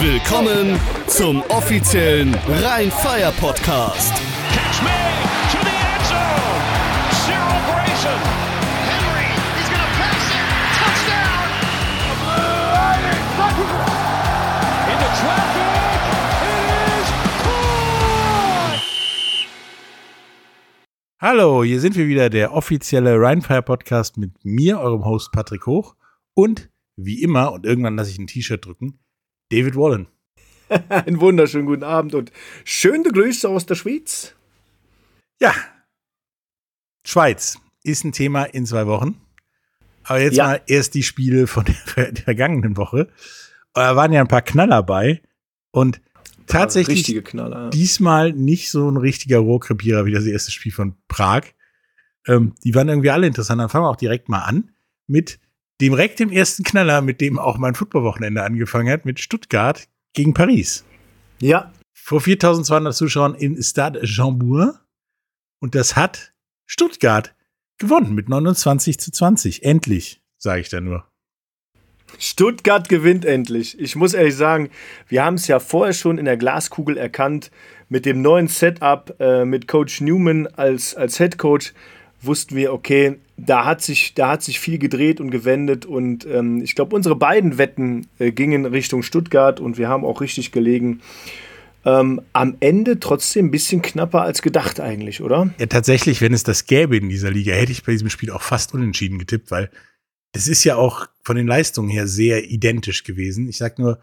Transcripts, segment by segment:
Willkommen zum offiziellen Rhein-Fire-Podcast. Catch me to the end zone. Cyril Grayson. Henry, he's to pass it. Touchdown. Into traffic. It is caught. Hallo, hier sind wir wieder, der offizielle Rheinfire Podcast mit mir, eurem Host Patrick Hoch und wie immer, und irgendwann lasse ich ein T-Shirt drücken, David Wallen. Einen wunderschönen guten Abend und schöne Grüße aus der Schweiz. Ja, Schweiz ist ein Thema in zwei Wochen. Aber jetzt Ja. mal erst die Spiele von der, der vergangenen Woche. Da waren ja ein paar Knaller bei und tatsächlich Knaller. ja. diesmal nicht so ein richtiger Rohrkrepierer wie das erste Spiel von Prag. Ähm, die waren irgendwie alle interessant. Dann fangen wir auch direkt mal an mit direkt dem ersten Knaller, mit dem auch mein Footballwochenende angefangen hat, mit Stuttgart gegen Paris. Ja, Vor 4200 Zuschauern in Stade Jean-Bourg. Und das hat Stuttgart gewonnen mit 29 zu 20. Endlich, sage ich da nur. Stuttgart gewinnt endlich. Ich muss ehrlich sagen, wir haben es ja vorher schon in der Glaskugel erkannt. Mit dem neuen Setup, äh, mit Coach Newman als, als Head Coach, wussten wir, okay, da hat sich, da hat sich viel gedreht und gewendet. Und ähm, ich glaube, unsere beiden Wetten äh, gingen Richtung Stuttgart und wir haben auch richtig gelegen. Ähm, am Ende trotzdem ein bisschen knapper als gedacht eigentlich, oder? Ja, tatsächlich, wenn es das gäbe in dieser Liga, hätte ich bei diesem Spiel auch fast unentschieden getippt, weil das ist ja auch von den Leistungen her sehr identisch gewesen. Ich sag nur,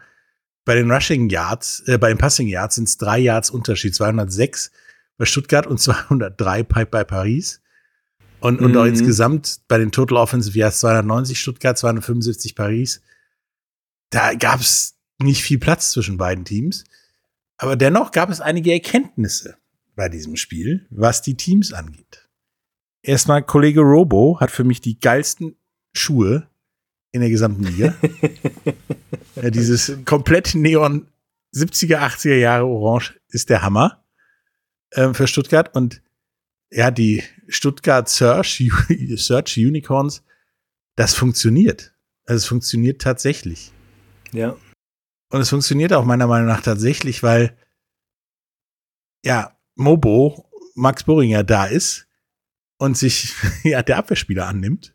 bei den Rushing Yards, äh, bei den Passing Yards sind es drei Yards Unterschied, 206 bei Stuttgart und 203 bei, bei Paris. Und, und auch Mhm. insgesamt bei den Total Offensive Yards 290 Stuttgart, 275 Paris. Da gab es nicht viel Platz zwischen beiden Teams. Aber dennoch gab es einige Erkenntnisse bei diesem Spiel, was die Teams angeht. Erstmal, Kollege Robo hat für mich die geilsten Schuhe in der gesamten Liga. ja, dieses komplett Neon 70er, 80er Jahre Orange ist der Hammer ähm, für Stuttgart. Und ja, die Stuttgart Search, Search Unicorns, das funktioniert. Also es funktioniert tatsächlich. Ja. Und es funktioniert auch meiner Meinung nach tatsächlich, weil ja, Mobo, Max Boringer da ist und sich ja der Abwehrspieler annimmt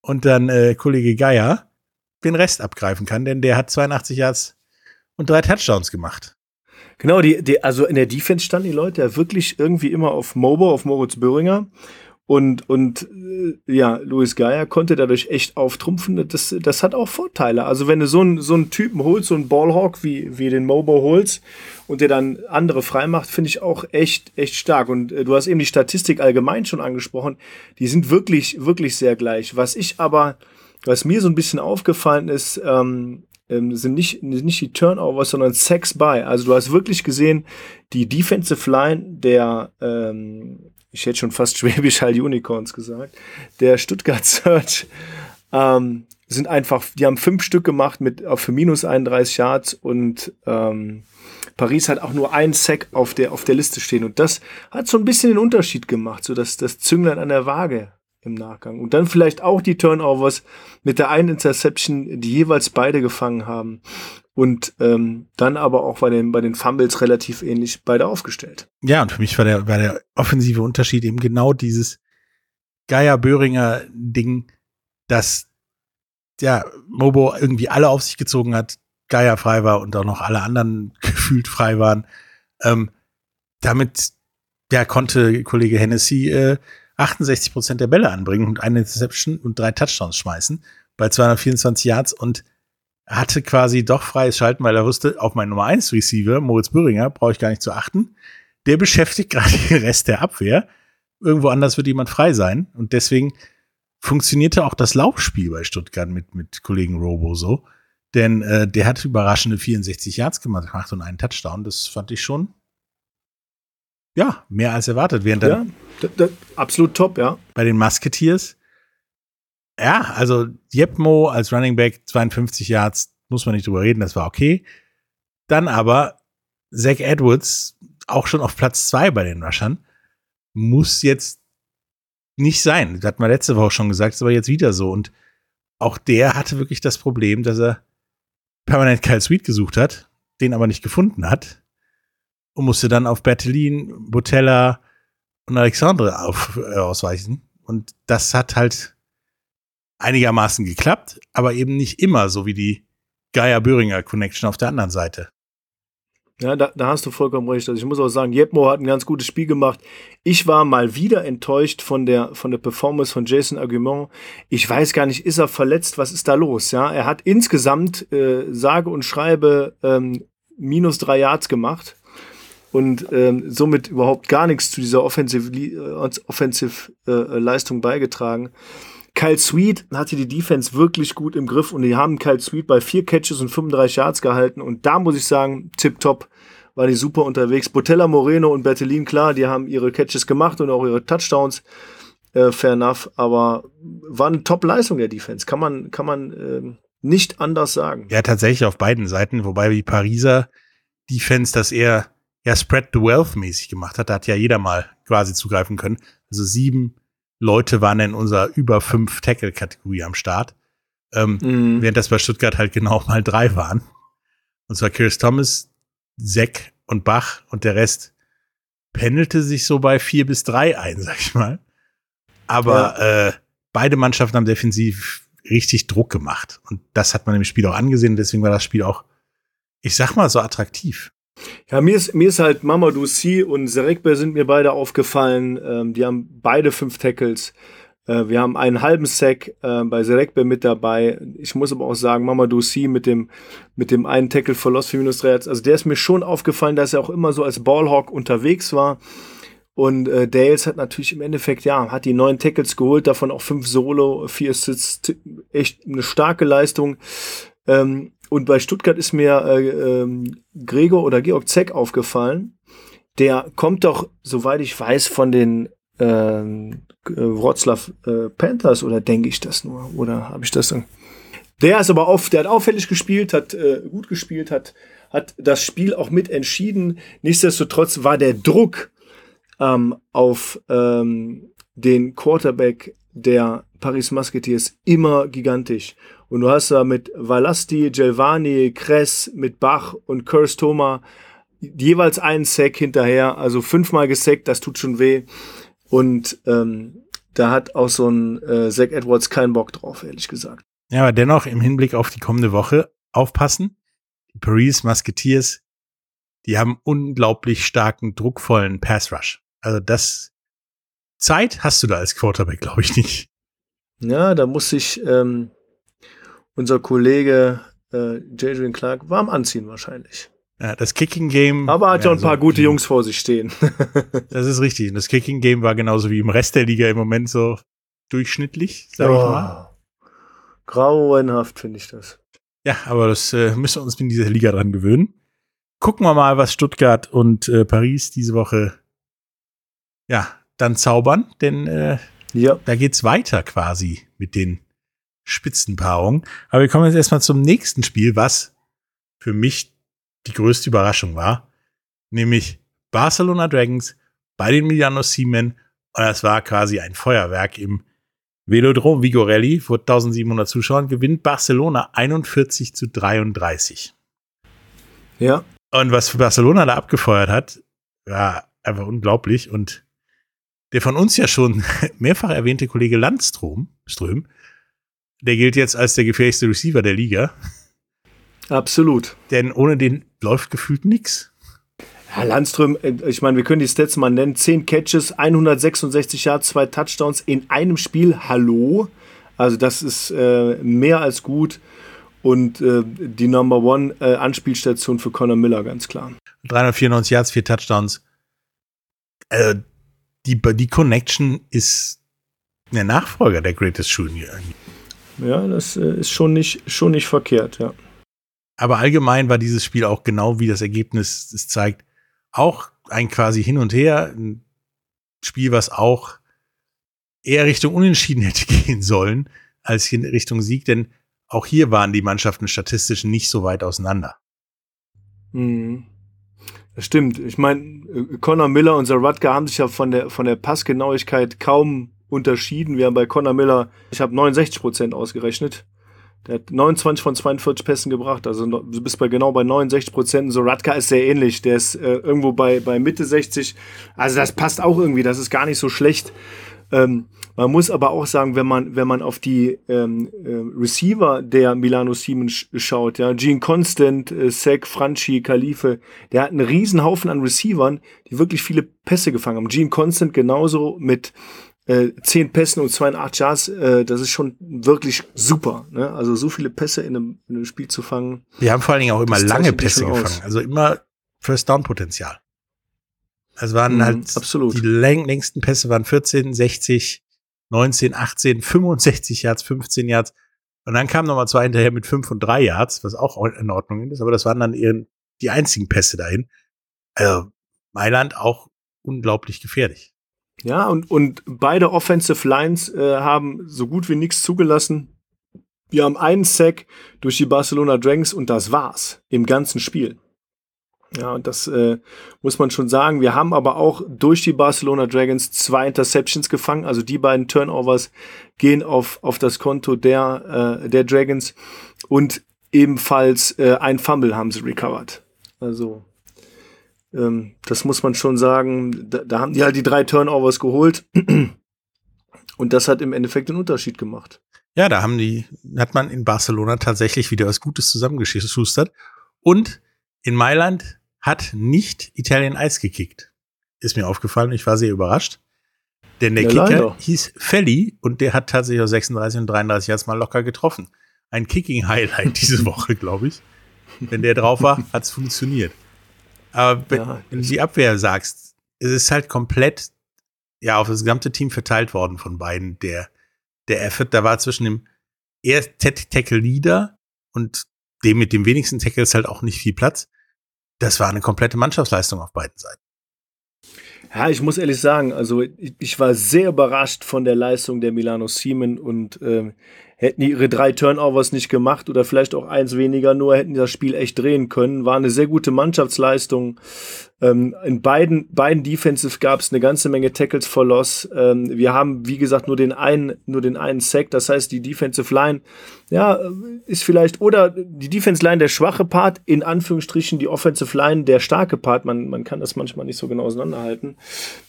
und dann äh, Kollege Geier den Rest abgreifen kann, denn der hat 82 Yards und drei Touchdowns gemacht. Genau, die, die, also in der Defense standen die Leute ja wirklich irgendwie immer auf Mobo, auf Moritz Böhringer. Und, und äh, ja, Luis Geier konnte dadurch echt auftrumpfen. Das, das hat auch Vorteile. Also, wenn du so einen, so einen Typen holst, so einen Ballhawk wie, wie den Mobo holst und der dann andere freimacht, finde ich auch echt, echt stark. Und äh, du hast eben die Statistik allgemein schon angesprochen. Die sind wirklich, wirklich sehr gleich. Was ich aber, was mir so ein bisschen aufgefallen ist, ähm, ähm, sind nicht, nicht die Turnovers, sondern Sacks by. Also du hast wirklich gesehen, die Defensive Line der, ähm, ich hätte schon fast Schwäbisch Hall Unicorns gesagt, der Stuttgart Search, ähm, sind einfach, die haben fünf Stück gemacht mit für minus 31 Yards und ähm, Paris hat auch nur einen Sack auf der, auf der Liste stehen. Und das hat so ein bisschen den Unterschied gemacht, so dass das Zünglein an der Waage im Nachgang. Und dann vielleicht auch die Turnovers mit der einen Interception, die jeweils beide gefangen haben. Und ähm, dann aber auch bei den, bei den Fumbles relativ ähnlich beide aufgestellt. Ja, und für mich war der, war der offensive Unterschied eben genau dieses Geier-Böhringer-Ding, dass ja, Mobo irgendwie alle auf sich gezogen hat, Geier frei war und auch noch alle anderen gefühlt frei waren. Ähm, damit ja, konnte Kollege Hennessy äh, 68 Prozent der Bälle anbringen und eine Interception und drei Touchdowns schmeißen bei 224 Yards und hatte quasi doch freies Schalten, weil er wusste, auf meinen Nummer 1 Receiver, Moritz Böhringer, brauche ich gar nicht zu achten. Der beschäftigt gerade den Rest der Abwehr. Irgendwo anders wird jemand frei sein. Und deswegen funktionierte auch das Laufspiel bei Stuttgart mit, mit Kollegen Robo so. Denn äh, der hat überraschende 64 Yards gemacht und einen Touchdown. Das fand ich schon, ja, mehr als erwartet. Während Ja, da, absolut top, ja. bei den Musketeers. Ja, also Jepmo als Running Back 52 Yards, muss man nicht drüber reden, das war okay. Dann aber Zach Edwards, auch schon auf Platz zwei bei den Rushern, muss jetzt nicht sein. Das hat man letzte Woche schon gesagt, ist aber jetzt wieder so. Und auch der hatte wirklich das Problem, dass er permanent Kyle Sweet gesucht hat, den aber nicht gefunden hat und musste dann auf Bertelin, Botella und Alexandre auf, äh, ausweichen. Und das hat halt einigermaßen geklappt, aber eben nicht immer, so wie die Geier-Böhringer Connection auf der anderen Seite. Ja, da, da hast du vollkommen recht. Also ich muss auch sagen, Jepmo hat ein ganz gutes Spiel gemacht. Ich war mal wieder enttäuscht von der, von der Performance von Jason Argument. Ich weiß gar nicht, ist er verletzt? Was ist da los? Ja, er hat insgesamt, äh, sage und schreibe, ähm, minus drei Yards gemacht und ähm, somit überhaupt gar nichts zu dieser Offensive, äh, Offensive äh, Leistung beigetragen. Kyle Sweet hatte die Defense wirklich gut im Griff und die haben Kyle Sweet bei vier Catches und 35 Yards gehalten und da muss ich sagen, tipptopp war die super unterwegs. Botella Moreno und Bertelin, klar, die haben ihre Catches gemacht und auch ihre Touchdowns, äh, fair enough, aber war eine Top-Leistung der Defense, kann man, kann man äh, nicht anders sagen. Ja, tatsächlich auf beiden Seiten, wobei die Pariser Defense das eher ja Spread the Wealth mäßig gemacht hat. Da hat ja jeder mal quasi zugreifen können. Also sieben Leute waren in unserer über fünf Tackle-Kategorie am Start. Ähm, mhm. Während das bei Stuttgart halt genau mal drei waren. Und zwar Chris Thomas, Zack und Bach und der Rest pendelte sich so bei vier bis drei ein, sag ich mal. Aber ja. äh, beide Mannschaften haben defensiv richtig Druck gemacht. Und das hat man im Spiel auch angesehen. Deswegen war das Spiel auch, ich sag mal, so attraktiv. Ja, mir ist, mir ist halt Mamadou Si und Serekbe sind mir beide aufgefallen. Ähm, die haben beide fünf Tackles. Äh, wir haben einen halben Sack äh, bei Serekbe mit dabei. Ich muss aber auch sagen, Mamadou Si mit dem, mit dem einen Tackle verlost für minus drei Also der ist mir schon aufgefallen, dass er auch immer so als Ballhawk unterwegs war. Und äh, Dales hat natürlich im Endeffekt, ja, hat die neun Tackles geholt, davon auch fünf Solo, vier Assists, echt eine starke Leistung. Ähm, und bei Stuttgart ist mir äh, ähm, Gregor oder Georg Zeck aufgefallen. Der kommt doch, soweit ich weiß, von den ähm, äh, Wroclaw äh, Panthers oder denke ich das nur? Oder habe ich das dann? Der ist aber auf, der hat auffällig gespielt, hat äh, gut gespielt, hat, hat das Spiel auch mit entschieden. Nichtsdestotrotz war der Druck ähm, auf ähm, den Quarterback der Paris Musketeers immer gigantisch. Und du hast da mit Valasti, Gelvani, Kress, mit Bach und Curse Thoma jeweils einen Sack hinterher, also fünfmal gesackt, das tut schon weh. Und ähm, da hat auch so ein äh, Zach Edwards keinen Bock drauf, ehrlich gesagt. Ja, aber dennoch im Hinblick auf die kommende Woche aufpassen. Die Paris Musketeers, die haben unglaublich starken, druckvollen Pass Rush. Also das Zeit hast du da als Quarterback, glaube ich, nicht. Ja, da muss ich ähm, unser Kollege äh, Jadrian Clark warm anziehen wahrscheinlich. Ja, das Kicking Game. Aber hat ja ein paar so gute Jungs vor sich stehen. das ist richtig. Und das Kicking Game war genauso wie im Rest der Liga im Moment so durchschnittlich, sag oh, ich mal. Grauenhaft finde ich das. Ja, aber das äh, müssen wir uns in dieser Liga dran gewöhnen. Gucken wir mal, was Stuttgart und äh, Paris diese Woche ja dann zaubern, denn äh, ja. da geht's weiter quasi mit den Spitzenpaarung. Aber wir kommen jetzt erstmal zum nächsten Spiel, was für mich die größte Überraschung war. Nämlich Barcelona Dragons bei den Milano Siemen. Und das war quasi ein Feuerwerk im Velodrom Vigorelli vor 1700 Zuschauern. Gewinnt Barcelona 41 zu 33. Ja. Und was Barcelona da abgefeuert hat, war einfach unglaublich. Und der von uns ja schon mehrfach erwähnte Kollege Landstrom, Ström, der gilt jetzt als der gefährlichste Receiver der Liga. Absolut. Denn ohne den läuft gefühlt nichts. Ja, Landström, äh, ich meine, wir können die Stats mal nennen. 10 Catches, 166 Yards, zwei Touchdowns in einem Spiel. Hallo. Also das ist äh, mehr als gut. Und äh, die Number One äh, Anspielstation für Conor Miller, ganz klar. 394 Yards, vier Touchdowns. Äh, die, die Connection ist der Nachfolger der Greatest Shooting. Ja, das äh, ist schon nicht, schon nicht verkehrt, ja. Aber allgemein war dieses Spiel auch genau wie das Ergebnis es zeigt, auch ein quasi hin und her, ein Spiel, was auch eher Richtung Unentschieden hätte gehen sollen, als in Richtung Sieg, denn auch hier waren die Mannschaften statistisch nicht so weit auseinander. Mhm. Das stimmt. Ich meine, äh, Connor Miller und Zaratka haben sich ja von der, von der Passgenauigkeit kaum unterschieden. Wir haben bei Conor Miller, ich habe 69 Prozent ausgerechnet. Der hat 29 von 42 Pässen gebracht, also du bist bei genau bei 69 Prozent. So Radka ist sehr ähnlich, der ist äh, irgendwo bei, bei Mitte 60. Also das passt auch irgendwie, das ist gar nicht so schlecht. Ähm, man muss aber auch sagen, wenn man, wenn man auf die ähm, äh, Receiver der Milano Siemens schaut, ja, Gene Constant, äh, Sek, Franchi, Khalife, der hat einen riesen Haufen an Receivern, die wirklich viele Pässe gefangen haben. Gene Constant genauso mit äh, 10 Pässen und 82 Yards, äh, das ist schon wirklich super. Ne? Also so viele Pässe in einem, in einem Spiel zu fangen. Wir haben vor allen Dingen auch immer lange Pässe gefangen, aus. also immer First Down Potenzial. Also waren mhm, halt absolut. die längsten Pässe waren 14, 60, 19, 18, 65 Yards, 15 Yards. Und dann kamen nochmal zwei hinterher mit 5 und 3 Yards, was auch in Ordnung ist, aber das waren dann eher die einzigen Pässe dahin. Also Mailand auch unglaublich gefährlich. Ja, und, und beide Offensive Lines äh, haben so gut wie nichts zugelassen. Wir haben einen Sack durch die Barcelona Dragons und das war's im ganzen Spiel. Ja, und das äh, muss man schon sagen. Wir haben aber auch durch die Barcelona Dragons zwei Interceptions gefangen. Also die beiden Turnovers gehen auf, auf das Konto der, äh, der Dragons. Und ebenfalls äh, ein Fumble haben sie recovered. Also ähm, das muss man schon sagen. Da, da haben die halt die drei Turnovers geholt. Und das hat im Endeffekt den Unterschied gemacht. Ja, da haben die, hat man in Barcelona tatsächlich wieder was Gutes zusammengeschustert. Und in Mailand hat nicht Italien Eis gekickt. Ist mir aufgefallen, ich war sehr überrascht. Denn der ja, Kicker leider. hieß Felli und der hat tatsächlich auf 36 und 33 Yards mal locker getroffen. Ein Kicking-Highlight diese Woche, glaube ich. Wenn der drauf war, hat's funktioniert. Aber wenn, ja, wenn du die Abwehr sagst, es ist halt komplett ja auf das gesamte Team verteilt worden von beiden. Der, der Effort, da war zwischen dem erst Tackle Leader und dem mit dem wenigsten Tackles halt auch nicht viel Platz das war eine komplette Mannschaftsleistung auf beiden Seiten. Ja, ich muss ehrlich sagen, also ich, ich war sehr überrascht von der Leistung der Milano Siemen und ähm, hätten die ihre drei Turnovers nicht gemacht oder vielleicht auch eins weniger nur, hätten die das Spiel echt drehen können. War eine sehr gute Mannschaftsleistung. Ähm, in beiden, beiden Defensive gab es eine ganze Menge Tackles for Loss. Ähm, wir haben, wie gesagt, nur den einen, nur den einen Sack. Das heißt, die Defensive Line, ja, ist vielleicht, oder die Defensive Line der schwache Part, in Anführungsstrichen die Offensive Line der starke Part. Man, man kann das manchmal nicht so genau auseinanderhalten.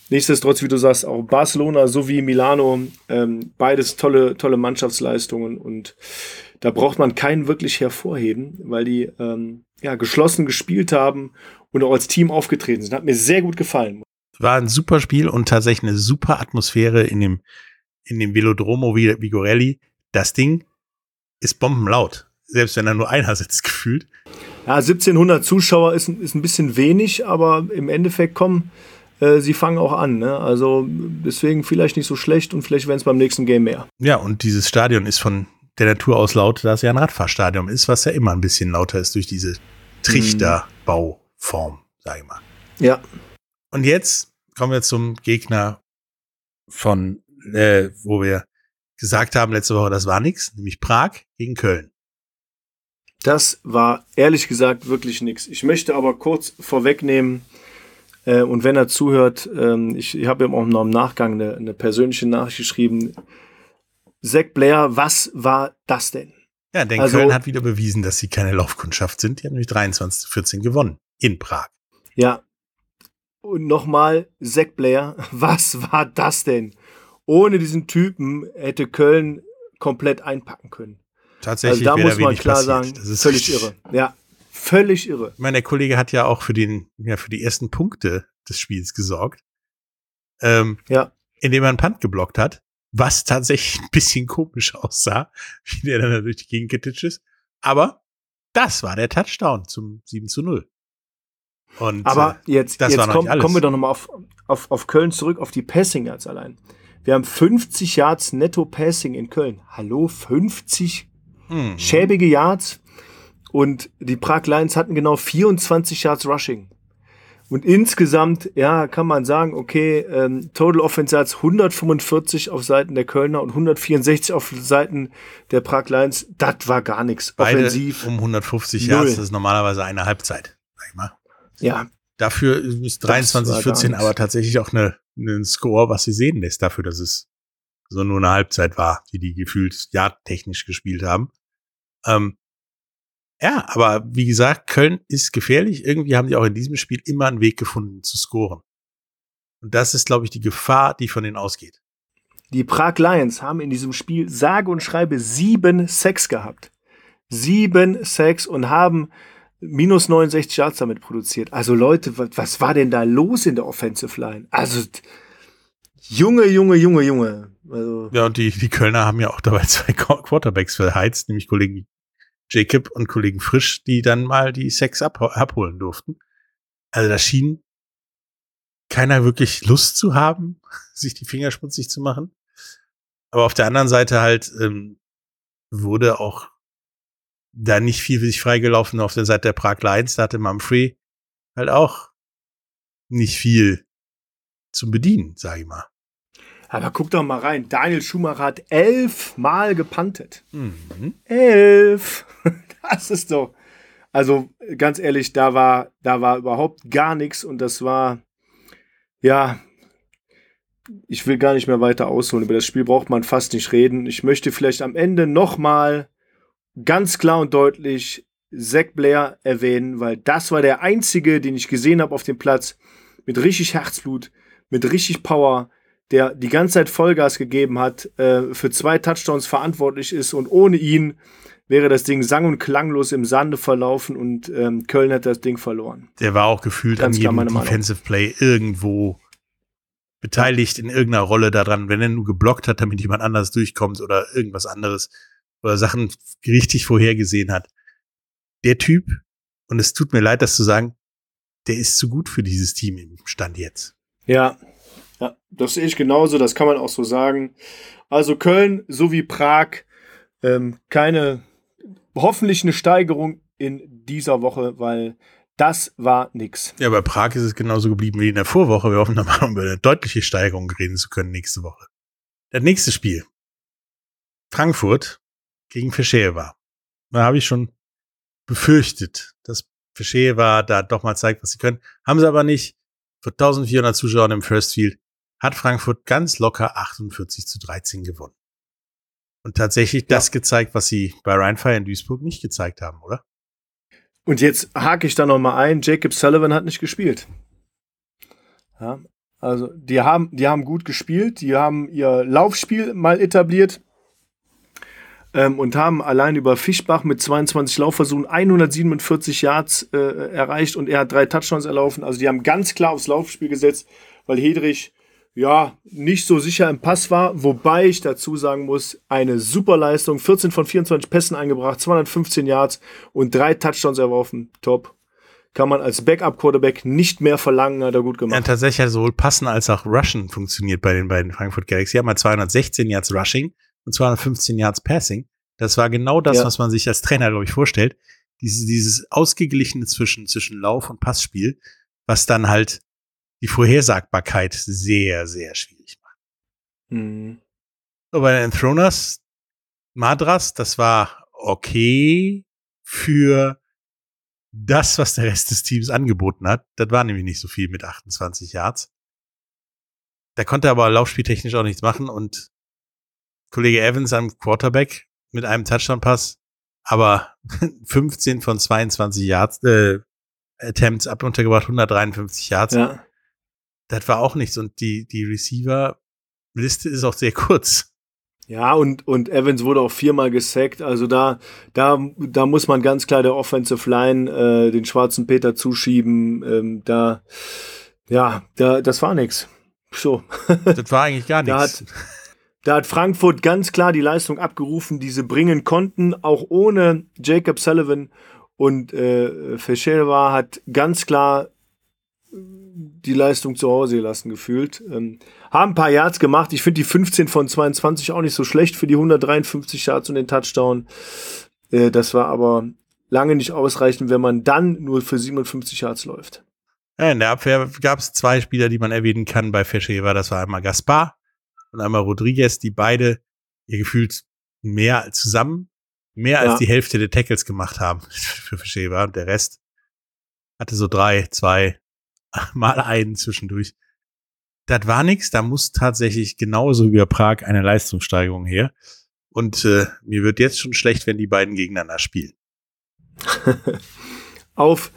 Nichtsdestotrotz, wie du sagst, auch Barcelona sowie Milano, ähm, beides tolle, tolle Mannschaftsleistungen und da braucht man keinen wirklich hervorheben, weil die ähm, ja, geschlossen gespielt haben und auch als Team aufgetreten sind. Hat mir sehr gut gefallen. War ein super Spiel und tatsächlich eine super Atmosphäre in dem, in dem Velodromo Vigorelli. Das Ding ist bombenlaut. Selbst wenn da nur einer sitzt, gefühlt. Ja, 1700 Zuschauer ist, ist ein bisschen wenig, aber im Endeffekt kommen äh, sie fangen auch an. Ne? Also deswegen vielleicht nicht so schlecht und vielleicht werden es beim nächsten Game mehr. Ja, und dieses Stadion ist von der Natur aus laut, da es ja ein Radfahrstadion ist, was ja immer ein bisschen lauter ist durch diese Trichterbauform, sag ich mal. Ja. Und jetzt kommen wir zum Gegner von, äh, wo wir gesagt haben letzte Woche, das war nichts, nämlich Prag gegen Köln. Das war ehrlich gesagt wirklich nichts. Ich möchte aber kurz vorwegnehmen, äh, und wenn er zuhört, ähm, ich, ich habe ihm auch noch im Nachgang eine, eine persönliche Nachricht geschrieben. Zack Blair, was war das denn? Ja, denn also, Köln hat wieder bewiesen, dass sie keine Laufkundschaft sind. Die haben nämlich 23 zu 14 gewonnen in Prag. Ja. Und nochmal, Zack Blair, was war das denn? Ohne diesen Typen hätte Köln komplett einpacken können. Tatsächlich. Also da muss man klar passiert. sagen, das ist völlig irre. Ja, Völlig irre. Ich meine, der Kollege hat ja auch für den, ja, für die ersten Punkte des Spiels gesorgt. Ähm, ja. Indem er einen Punt geblockt hat, was tatsächlich ein bisschen komisch aussah, wie der dann durch die Gegend getitscht ist. Aber das war der Touchdown zum 7 zu 0. Und, Aber äh, jetzt, jetzt komm, kommen wir doch nochmal auf, auf, auf Köln zurück, auf die Passing Yards allein. Wir haben 50 Yards Netto Passing in Köln. Hallo, 50 hm. schäbige Yards. Und die Prag Lions hatten genau 24 Yards Rushing. Und insgesamt, ja, kann man sagen, okay, ähm, Total Offense Yards 145 auf Seiten der Kölner und 164 auf Seiten der Prag Lions. Das war gar nichts. Offensiv. um 150 Yards, das ist normalerweise eine Halbzeit. Ja. Dafür ist 23, 14 aber tatsächlich auch eine, ein Score, was sie sehen lässt, dafür, dass es so nur eine Halbzeit war, die die gefühlt ja technisch gespielt haben. Ähm, ja, aber wie gesagt, Köln ist gefährlich. Irgendwie haben die auch in diesem Spiel immer einen Weg gefunden zu scoren. Und das ist, glaube ich, die Gefahr, die von denen ausgeht. Die Prag Lions haben in diesem Spiel sage und schreibe sieben Sex gehabt. Sieben Sex und haben minus 69 Yards damit produziert. Also Leute, was, war denn da los in der Offensive Line? Also Junge, Junge, Junge, Junge. Also, Ja, und die, die Kölner haben ja auch dabei zwei Qu- Quarterbacks verheizt, nämlich Kollegen Jacob und Kollegen Frisch, die dann mal die Sex ab, abholen durften. Also da schien keiner wirklich Lust zu haben, sich die Finger schmutzig zu machen. Aber auf der anderen Seite halt ähm, wurde auch da nicht viel für sich freigelaufen auf der Seite der Prag Lions. Da hatte Mumfrey halt auch nicht viel zum Bedienen, sag ich mal. aber guck doch mal rein. Daniel Schumacher hat elf Mal gepantet. Mhm. Elf. Das ist doch. Also ganz ehrlich, da war, da war überhaupt gar nichts und das war, ja, ich will gar nicht mehr weiter ausholen. Über das Spiel braucht man fast nicht reden. Ich möchte vielleicht am Ende nochmal ganz klar und deutlich Zack Blair erwähnen, weil das war der einzige, den ich gesehen habe auf dem Platz mit richtig Herzblut, mit richtig Power, der die ganze Zeit Vollgas gegeben hat, äh, für zwei Touchdowns verantwortlich ist und ohne ihn wäre das Ding sang- und klanglos im Sande verlaufen und ähm, Köln hat das Ding verloren. Der war auch gefühlt Ganz an jedem. Defensive Play irgendwo beteiligt in irgendeiner Rolle daran, wenn er nur geblockt hat, damit jemand anders durchkommt oder irgendwas anderes oder Sachen richtig vorhergesehen hat. Der Typ, und es tut mir leid, das zu sagen, der ist zu gut für dieses Team im Stand jetzt. Ja, ja, das sehe ich genauso, das kann man auch so sagen. Also Köln sowie Prag, ähm, keine, hoffentlich eine Steigerung in dieser Woche, weil das war nix. Ja, bei Prag ist es genauso geblieben wie in der Vorwoche. Wir hoffen nochmal über eine deutliche Steigerung reden zu können nächste Woche. Das nächste Spiel. Frankfurt gegen Fischewa. Da habe ich schon befürchtet, dass Fischewa da doch mal zeigt, was sie können. Haben sie aber nicht. Für 1400 Zuschauer im First Field hat Frankfurt ganz locker 48 zu 13 gewonnen. Und tatsächlich das gezeigt, was sie bei Rheinfire in Duisburg nicht gezeigt haben, oder? Und jetzt hake ich da noch mal ein, Jacob Sullivan hat nicht gespielt. Ja, also die haben, die haben gut gespielt, die haben ihr Laufspiel mal etabliert ähm, und haben allein über Fischbach mit 22 Laufversuchen 147 Yards äh, erreicht und er hat drei Touchdowns erlaufen. Also die haben ganz klar aufs Laufspiel gesetzt, weil Hedrich ja nicht so sicher im Pass war, wobei ich dazu sagen muss, eine super Leistung, 14 von 24 Pässen eingebracht, 215 Yards und drei Touchdowns erworfen. Top. Kann man als Backup-Quarterback nicht mehr verlangen, hat er gut Ja, gemacht. tatsächlich hat sowohl Passen als auch Rushen funktioniert bei den beiden Frankfurt Galaxy. Haben mal 216 Yards Rushing und 215 Yards Passing. Das war genau das, Ja. was man sich als Trainer, glaube ich, vorstellt. Dieses, dieses ausgeglichene zwischen, zwischen Lauf- und Passspiel, was dann halt die Vorhersagbarkeit sehr, sehr schwierig macht. Mhm. So, bei den Throners, Madras, das war okay für das, was der Rest des Teams angeboten hat. Das war nämlich nicht so viel mit 28 Yards. Da konnte aber laufspieltechnisch auch nichts machen und Kollege Evans am Quarterback mit einem Touchdown-Pass, aber 15 von 22 Yards, äh, Attempts ab untergebracht, 153 Yards. Ja. Das war auch nichts und die, die Receiver-Liste ist auch sehr kurz. Ja, und, und Evans wurde auch viermal gesackt. Also da, da, da muss man ganz klar der Offensive Line äh, den schwarzen Peter zuschieben. Ähm, da, ja, da, das war nix. So. Das war eigentlich gar nichts. Da hat Frankfurt ganz klar die Leistung abgerufen, die sie bringen konnten, auch ohne Jacob Sullivan. Und äh, Feschelwa hat ganz klar die Leistung zu Hause gelassen gefühlt. Ähm, haben ein paar Yards gemacht. Ich finde die 15 von 22 auch nicht so schlecht für die 153 Yards und den Touchdown. Äh, das war aber lange nicht ausreichend, wenn man dann nur für 57 Yards läuft. In der Abwehr gab es zwei Spieler, die man erwähnen kann bei Feschewa. Das war einmal Gaspar und einmal Rodriguez, die beide ihr gefühlt mehr als zusammen, mehr als Ja. die Hälfte der Tackles gemacht haben für Feschewa. Und der Rest hatte so drei, zwei, mal einen zwischendurch. Das war nix. Da muss tatsächlich genauso wie bei Prag eine Leistungssteigerung her. Und äh, mir wird jetzt schon schlecht, wenn die beiden gegeneinander spielen. auf,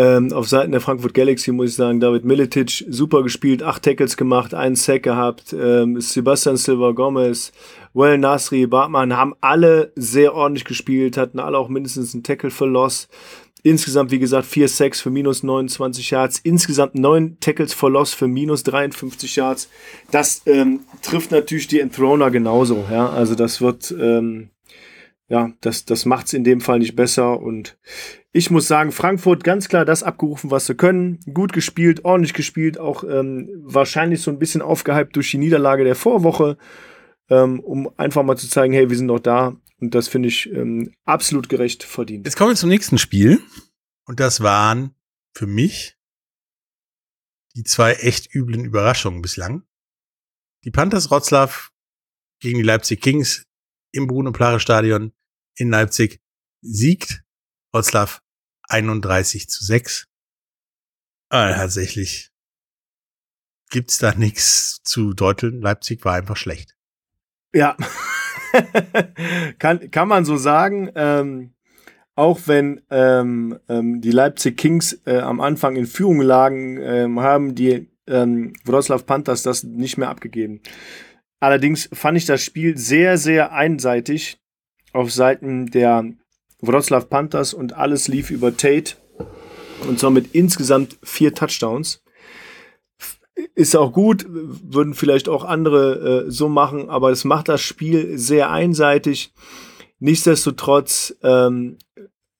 ähm, auf Seiten der Frankfurt Galaxy muss ich sagen, David Militic super gespielt, acht Tackles gemacht, einen Sack gehabt, ähm, Sebastian Silva Gomez, Well Nasri, Bartmann haben alle sehr ordentlich gespielt, hatten alle auch mindestens einen Tackle für Loss. Insgesamt, wie gesagt, 4 Sacks für minus 29 Yards, insgesamt 9 Tackles for Loss für minus 53 Yards. Das ähm, trifft natürlich die Enthroner genauso. Ja? Also das wird, ähm, ja, das, das macht es in dem Fall nicht besser. Und ich muss sagen, Frankfurt ganz klar das abgerufen, was sie können. Gut gespielt, ordentlich gespielt, auch ähm, wahrscheinlich so ein bisschen aufgehypt durch die Niederlage der Vorwoche, ähm, um einfach mal zu zeigen, hey, wir sind noch da. Und das finde ich ähm, absolut gerecht verdient. Jetzt kommen wir zum nächsten Spiel. Und das waren für mich die zwei echt üblen Überraschungen bislang. Die Panthers Rotzlaw gegen die Leipzig Kings im Bruno Plare Stadion in Leipzig siegt Rotzlaw 31 zu 6. Aber tatsächlich gibt's da nichts zu deuteln. Leipzig war einfach schlecht. Ja, kann, kann man so sagen. Ähm, auch wenn ähm, ähm, die Leipzig Kings äh, am Anfang in Führung lagen, ähm, haben die ähm, Wroclaw Panthers das nicht mehr abgegeben. Allerdings fand ich das Spiel sehr, sehr einseitig auf Seiten der Wroclaw Panthers und alles lief über Tate und zwar mit insgesamt vier Touchdowns ist auch gut, würden vielleicht auch andere äh, so machen, aber es macht das Spiel sehr einseitig. Nichtsdestotrotz ähm,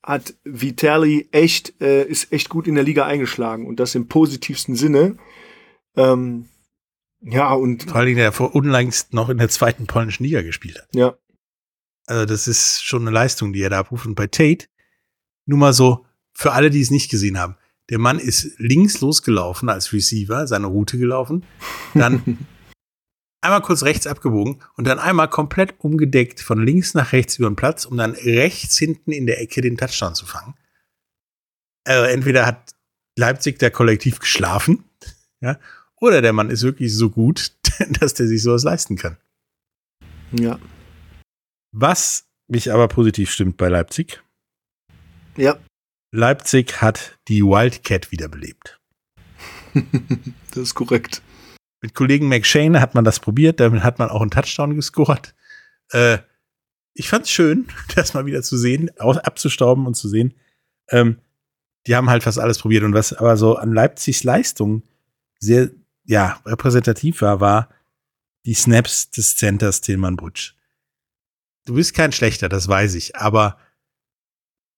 hat Vitali echt, äh, ist echt gut in der Liga eingeschlagen und das im positivsten Sinne. Ähm, ja, und. Vor allem, der vor unlängst noch in der zweiten polnischen Liga gespielt hat. Ja. Also, das ist schon eine Leistung, die er da abruft. Und bei Tate, nur mal so, für alle, die es nicht gesehen haben, der Mann ist links losgelaufen als Receiver, seine Route gelaufen, dann einmal kurz rechts abgebogen und dann einmal komplett umgedeckt von links nach rechts über den Platz, um dann rechts hinten in der Ecke den Touchdown zu fangen. Also entweder hat Leipzig da kollektiv geschlafen, ja, oder der Mann ist wirklich so gut, dass der sich sowas leisten kann. Ja. Was mich aber positiv stimmt bei Leipzig. Ja. Leipzig hat die Wildcat wiederbelebt. das ist korrekt. Mit Kollegen McShane hat man das probiert, damit hat man auch einen Touchdown gescored. Äh, ich fand's schön, das mal wieder zu sehen, abzustauben und zu sehen. Ähm, die haben halt fast alles probiert und was aber so an Leipzigs Leistung sehr, ja, repräsentativ war, war die Snaps des Centers Tilman Butsch. Du bist kein schlechter, das weiß ich, aber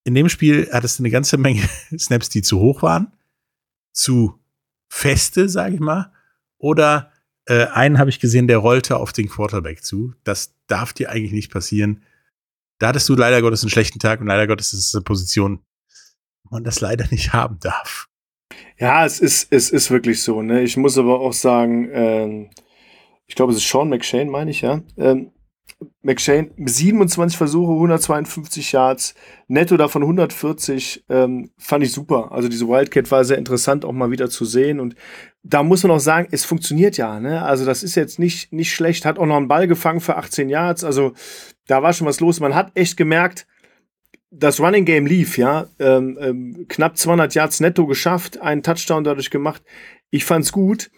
in dem Spiel hattest du eine ganze Menge Snaps, die zu hoch waren, zu feste, sage ich mal, oder äh, einen habe ich gesehen, der rollte auf den Quarterback zu. Das darf dir eigentlich nicht passieren. Da hattest du leider Gottes einen schlechten Tag und leider Gottes ist es eine Position, wo man das leider nicht haben darf. Ja, es ist, es ist wirklich so. Ne? Ich muss aber auch sagen, ähm, ich glaube, es ist Sean McShane, meine ich, ja. Ähm, McShane 27 Versuche, 152 Yards, netto davon 140, ähm, fand ich super. Also diese Wildcat war sehr interessant auch mal wieder zu sehen und da muss man auch sagen, es funktioniert ja, ne? Also das ist jetzt nicht, nicht schlecht, hat auch noch einen Ball gefangen für 18 Yards, also da war schon was los. Man hat echt gemerkt, das Running Game lief, ja, ähm, ähm, knapp 200 Yards netto geschafft, einen Touchdown dadurch gemacht. Ich fand's gut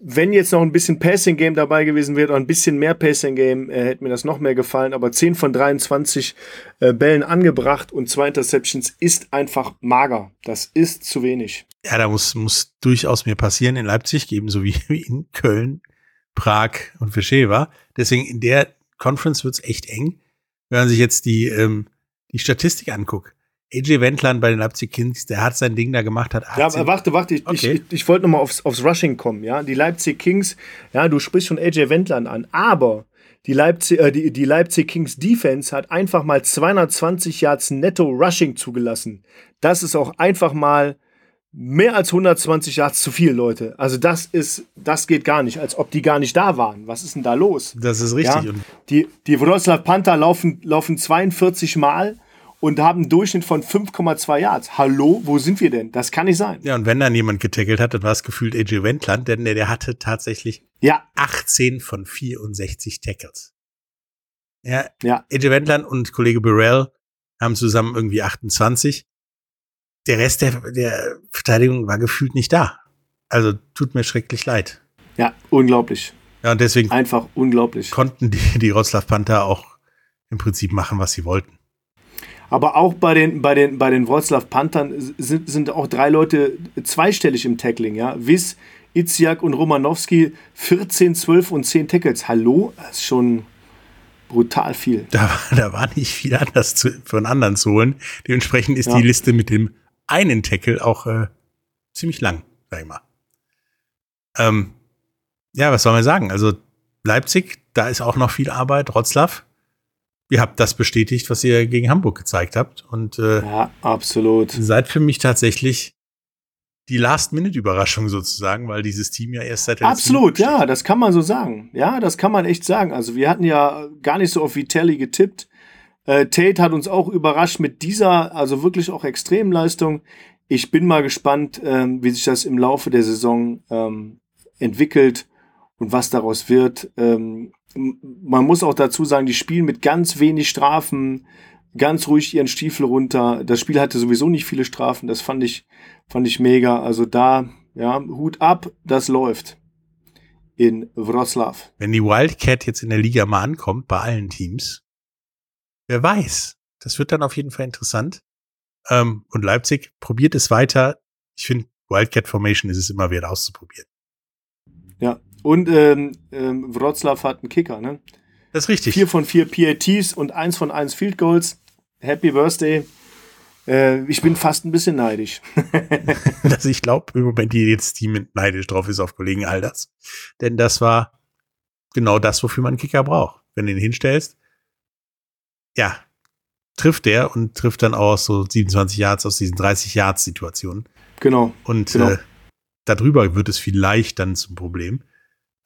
wenn jetzt noch ein bisschen Passing Game dabei gewesen wäre, ein bisschen mehr Passing Game, äh, hätte mir das noch mehr gefallen. Aber 10 von 23 äh, Bällen angebracht und zwei Interceptions ist einfach mager. Das ist zu wenig. Ja, da muss, muss durchaus mehr passieren in Leipzig, ebenso wie in Köln, Prag und Vysheva. Deswegen in der Conference wird's echt eng. Wenn man sich jetzt die, ähm, die Statistik anguckt. AJ Wendland bei den Leipzig Kings, der hat sein Ding da gemacht, hat 18. Ja, aber warte, warte, ich, okay. ich, ich wollte nochmal aufs, aufs Rushing kommen, ja. Die Leipzig Kings, ja, du sprichst schon AJ Wendland an, aber die Leipzig, äh, die, die Leipzig Kings Defense hat einfach mal 220 Yards netto Rushing zugelassen. Das ist auch einfach mal mehr als 120 Yards zu viel, Leute. Also das ist, das geht gar nicht, als ob die gar nicht da waren. Was ist denn da los? Das ist richtig. Ja? Die, die Wroclaw Panther laufen, laufen 42 Mal und haben einen Durchschnitt von 5,2 Yards. Hallo, wo sind wir denn? Das kann nicht sein. Ja, und wenn dann jemand getackelt hat, dann war es gefühlt AJ Wendland, denn der, der hatte tatsächlich ja. 18 von 64 Tackles. Ja, Ja. AJ Wendland und Kollege Burrell haben zusammen irgendwie 28. Der Rest der, der Verteidigung war gefühlt nicht da. Also tut mir schrecklich leid. Ja, unglaublich. Ja, und deswegen Einfach unglaublich. konnten die, die Wroclaw Panther auch im Prinzip machen, was sie wollten. Aber auch bei den, bei den, bei den Wroclaw Panthern sind, sind auch drei Leute zweistellig im Tackling. Ja? Wiss, Itziak und Romanowski 14, 12 und 10 Tackles. Hallo? Das ist schon brutal viel. Da, war- da war nicht viel anders zu, von anderen zu holen. Dementsprechend ist Ja. die Liste mit dem einen Tackle auch äh, ziemlich lang, sag ich mal. Ähm, ja, was soll man sagen? Also Leipzig, da ist auch noch viel Arbeit. Rotzlaff, ihr habt das bestätigt, was ihr gegen Hamburg gezeigt habt. Und äh, Ja, absolut. seid für mich tatsächlich die Last-Minute-Überraschung sozusagen, weil dieses Team ja erst seit der Absolut, ja, das kann man so sagen. Ja, das kann man echt sagen. Also wir hatten ja gar nicht so auf Vitelli getippt. Äh, Tate hat uns auch überrascht mit dieser, also wirklich auch Extremleistung. Ich bin mal gespannt, ähm, wie sich das im Laufe der Saison ähm, entwickelt und was daraus wird. Ähm, man muss auch dazu sagen, die spielen mit ganz wenig Strafen, ganz ruhig ihren Stiefel runter. Das Spiel hatte sowieso nicht viele Strafen. Das fand ich, fand ich mega. Also da, ja, Hut ab, das läuft in Wroclaw. Wenn die Wildcat jetzt in der Liga mal ankommt, bei allen Teams, wer weiß. Das wird dann auf jeden Fall interessant. Ähm, und Leipzig probiert es weiter. Ich finde, Wildcat Formation ist es immer wert auszuprobieren. Ja. Und ähm, ähm, Wroclaw hat einen Kicker, ne? Das ist richtig. Vier von vier PATs und eins von eins Field Goals. Happy Birthday. Äh, ich bin fast ein bisschen neidisch. dass ich glaube, im Moment jedes Team neidisch drauf ist auf Kollegen Alders. Denn das war genau das, wofür man einen Kicker braucht. Wenn du ihn hinstellst, ja, trifft der und trifft dann auch aus so 27 Yards aus diesen 30 Yards Situationen. Genau. Und Genau. äh, darüber wird es vielleicht dann zum Problem.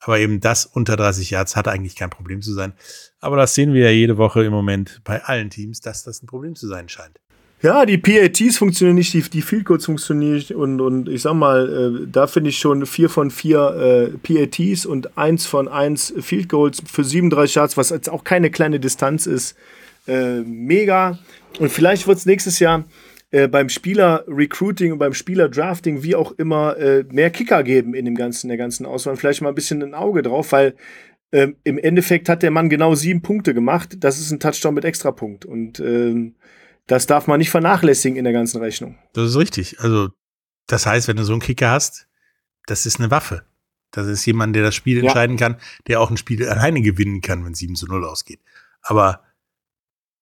Aber eben das unter 30 Yards hat eigentlich kein Problem zu sein. Aber das sehen wir ja jede Woche im Moment bei allen Teams, dass das ein Problem zu sein scheint. Ja, die PATs funktionieren nicht, die, die Field Goals funktionieren nicht und, und ich sag mal, äh, da finde ich schon vier von vier äh, PATs und eins von eins Field Goals für 37 Yards, was jetzt auch keine kleine Distanz ist. Äh, mega. Und vielleicht wird es nächstes Jahr äh, beim Spieler-Recruiting und beim Spieler-Drafting, wie auch immer, äh, mehr Kicker geben in dem ganzen, der ganzen Auswahl. Vielleicht mal ein bisschen ein Auge drauf, weil ähm, im Endeffekt hat der Mann genau sieben Punkte gemacht. Das ist ein Touchdown mit Extrapunkt. Und ähm, das darf man nicht vernachlässigen in der ganzen Rechnung. Das ist richtig. Also, das heißt, wenn du so einen Kicker hast, das ist eine Waffe. Das ist jemand, der das Spiel Ja. entscheiden kann, der auch ein Spiel alleine gewinnen kann, wenn 7 zu 0 ausgeht. Aber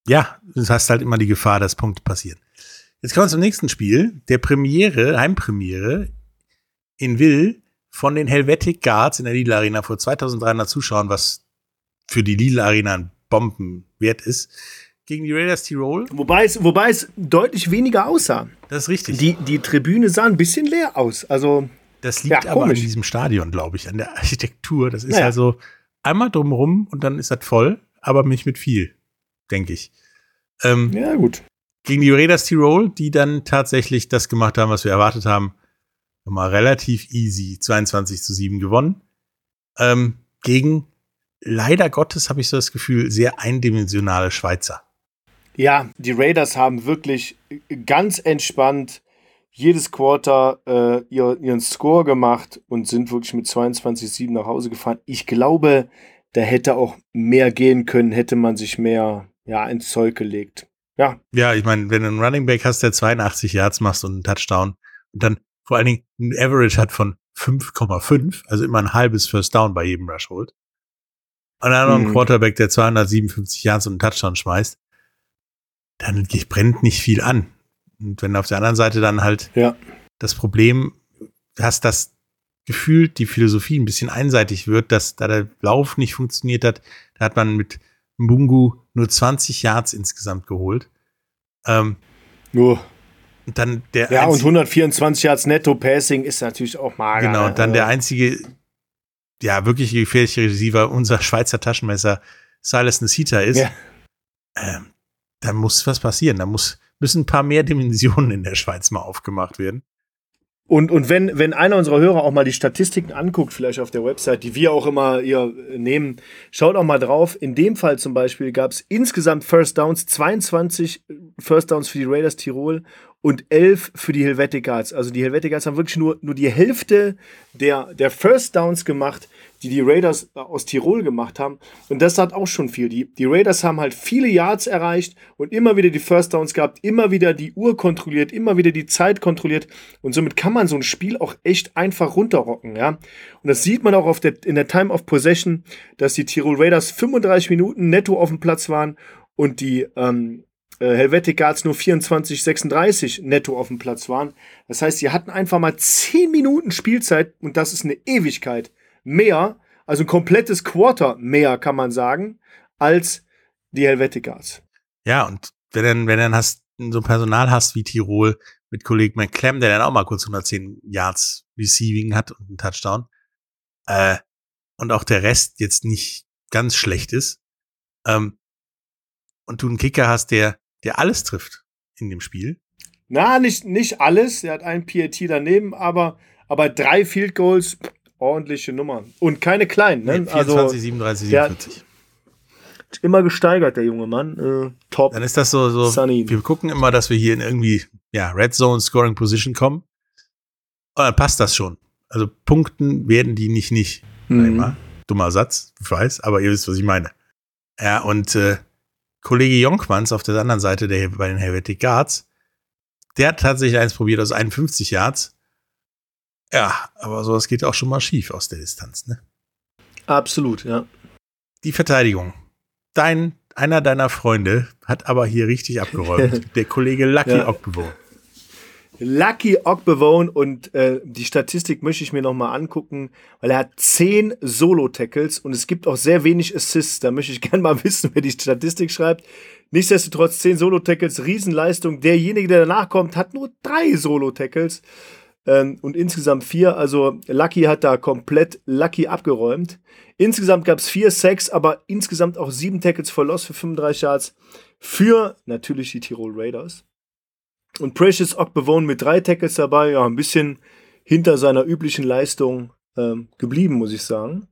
ja, du hast halt immer die Gefahr, dass Punkte passieren. Jetzt kommen wir zum nächsten Spiel, der Premiere, Heimpremiere in Will von den Helvetic Guards in der Lidl Arena vor 2300 Zuschauern, was für die Lidl Arena ein Bombenwert ist, gegen die Raiders Tirol. Wobei es, wobei es deutlich weniger aussah. Das ist richtig. Die, die Tribüne sah ein bisschen leer aus. Also, Das liegt Ja, aber an diesem Stadion, glaube ich, an der Architektur. Das ist Naja. also einmal drumrum und dann ist das voll, aber nicht mit viel, denke ich. Ähm, ja, gut. Gegen die Raiders Tirol, die dann tatsächlich das gemacht haben, was wir erwartet haben, nochmal relativ easy 22 zu 7 gewonnen. Ähm, gegen leider Gottes habe ich so das Gefühl, sehr eindimensionale Schweizer. Ja, die Raiders haben wirklich ganz entspannt jedes Quarter äh, ihr, ihren Score gemacht und sind wirklich mit 22-7 nach Hause gefahren. Ich glaube, da hätte auch mehr gehen können, hätte man sich mehr ja, ins Zeug gelegt. Ja, Ja, ich meine, wenn du einen Running Back hast, der 82 Yards macht und einen Touchdown und dann vor allen Dingen ein Average hat von 5,5, also immer ein halbes First Down bei jedem Rush holt. Und dann noch ein Mhm. Quarterback, der 257 Yards und einen Touchdown schmeißt, dann brennt nicht viel an. Und wenn du auf der anderen Seite dann halt ja. das Problem hast, dass gefühlt die Philosophie ein bisschen einseitig wird, dass da der Lauf nicht funktioniert hat, da hat man mit Mbungu nur 20 Yards insgesamt geholt. Ähm, Nur. und dann der Ja, und einzige- 124 Yards Netto Passing ist natürlich auch mager. Genau, ne? und dann der Also, einzige, ja, wirklich gefährliche Receiver, unser Schweizer Taschenmesser, Silas Nesita ist. Ja. Ähm, da muss was passieren. Da muss, müssen ein paar mehr Dimensionen in der Schweiz mal aufgemacht werden. Und, und wenn, wenn einer unserer Hörer auch mal die Statistiken anguckt, vielleicht auf der Website, die wir auch immer hier nehmen, schaut auch mal drauf. In dem Fall zum Beispiel gab es insgesamt First Downs, 22 First Downs für die Raiders Tirol und 11 für die Helvetic Guards. Also die Helvetic Guards haben wirklich nur, nur die Hälfte der, der First Downs gemacht, die die Raiders aus Tirol gemacht haben. Und das hat auch schon viel. Die, die Raiders haben halt viele Yards erreicht und immer wieder die First Downs gehabt, immer wieder die Uhr kontrolliert, immer wieder die Zeit kontrolliert. Und somit kann man so ein Spiel auch echt einfach runterrocken, ja. Und das sieht man auch auf der, in der Time of Possession, dass die Tirol Raiders 35 Minuten netto auf dem Platz waren und die ähm, äh, Helvetic Guards nur 24, 36 netto auf dem Platz waren. Das heißt, sie hatten einfach mal 10 Minuten Spielzeit und das ist eine Ewigkeit mehr, also ein komplettes Quarter mehr, kann man sagen, als die Helvetic Guards. Ja, und wenn dann, wenn dann hast, so ein Personal hast wie Tirol mit Kollegen McClem, der dann auch mal kurz 110 Yards Receiving hat und einen Touchdown, äh, und auch der Rest jetzt nicht ganz schlecht ist, ähm, und du einen Kicker hast, der, der alles trifft in dem Spiel. Na, nicht, nicht alles. Er hat ein PAT daneben, aber, aber drei Field Goals, ordentliche Nummer. Und keine kleinen, ne? Nee, 24, also, 37, 47. Immer gesteigert, der junge Mann. Äh, top. Dann ist das so, so Sunny. wir gucken immer, dass wir hier in irgendwie, ja, Red Zone Scoring Position kommen. Und dann passt das schon. Also Punkten werden die nicht nicht. Mhm. Dummer Satz, ich weiß, aber ihr wisst, was ich meine. Ja, und äh, Kollege Jonkmans auf der anderen Seite der, bei den Helvetic Guards, der hat tatsächlich eins probiert aus 51 Yards. Ja, aber sowas geht auch schon mal schief aus der Distanz, ne? Absolut, ja. Die Verteidigung. Dein, einer deiner Freunde hat aber hier richtig abgeräumt. der Kollege Lucky Ja. Ogbevon. Lucky Ogbevone und äh, die Statistik möchte ich mir nochmal angucken, weil er hat 10 Solo-Tackles und es gibt auch sehr wenig Assists. Da möchte ich gerne mal wissen, wer die Statistik schreibt. Nichtsdestotrotz 10 Solo-Tackles, Riesenleistung. Derjenige, der danach kommt, hat nur drei Solo-Tackles ähm, und insgesamt vier. Also Lucky hat da komplett Lucky abgeräumt. Insgesamt gab es vier Sacks, aber insgesamt auch sieben Tackles for Loss für 35 Yards für natürlich die Tirol Raiders. Und Precious Ogbevone mit drei Tackles dabei, ja, ein bisschen hinter seiner üblichen Leistung ähm, geblieben, muss ich sagen.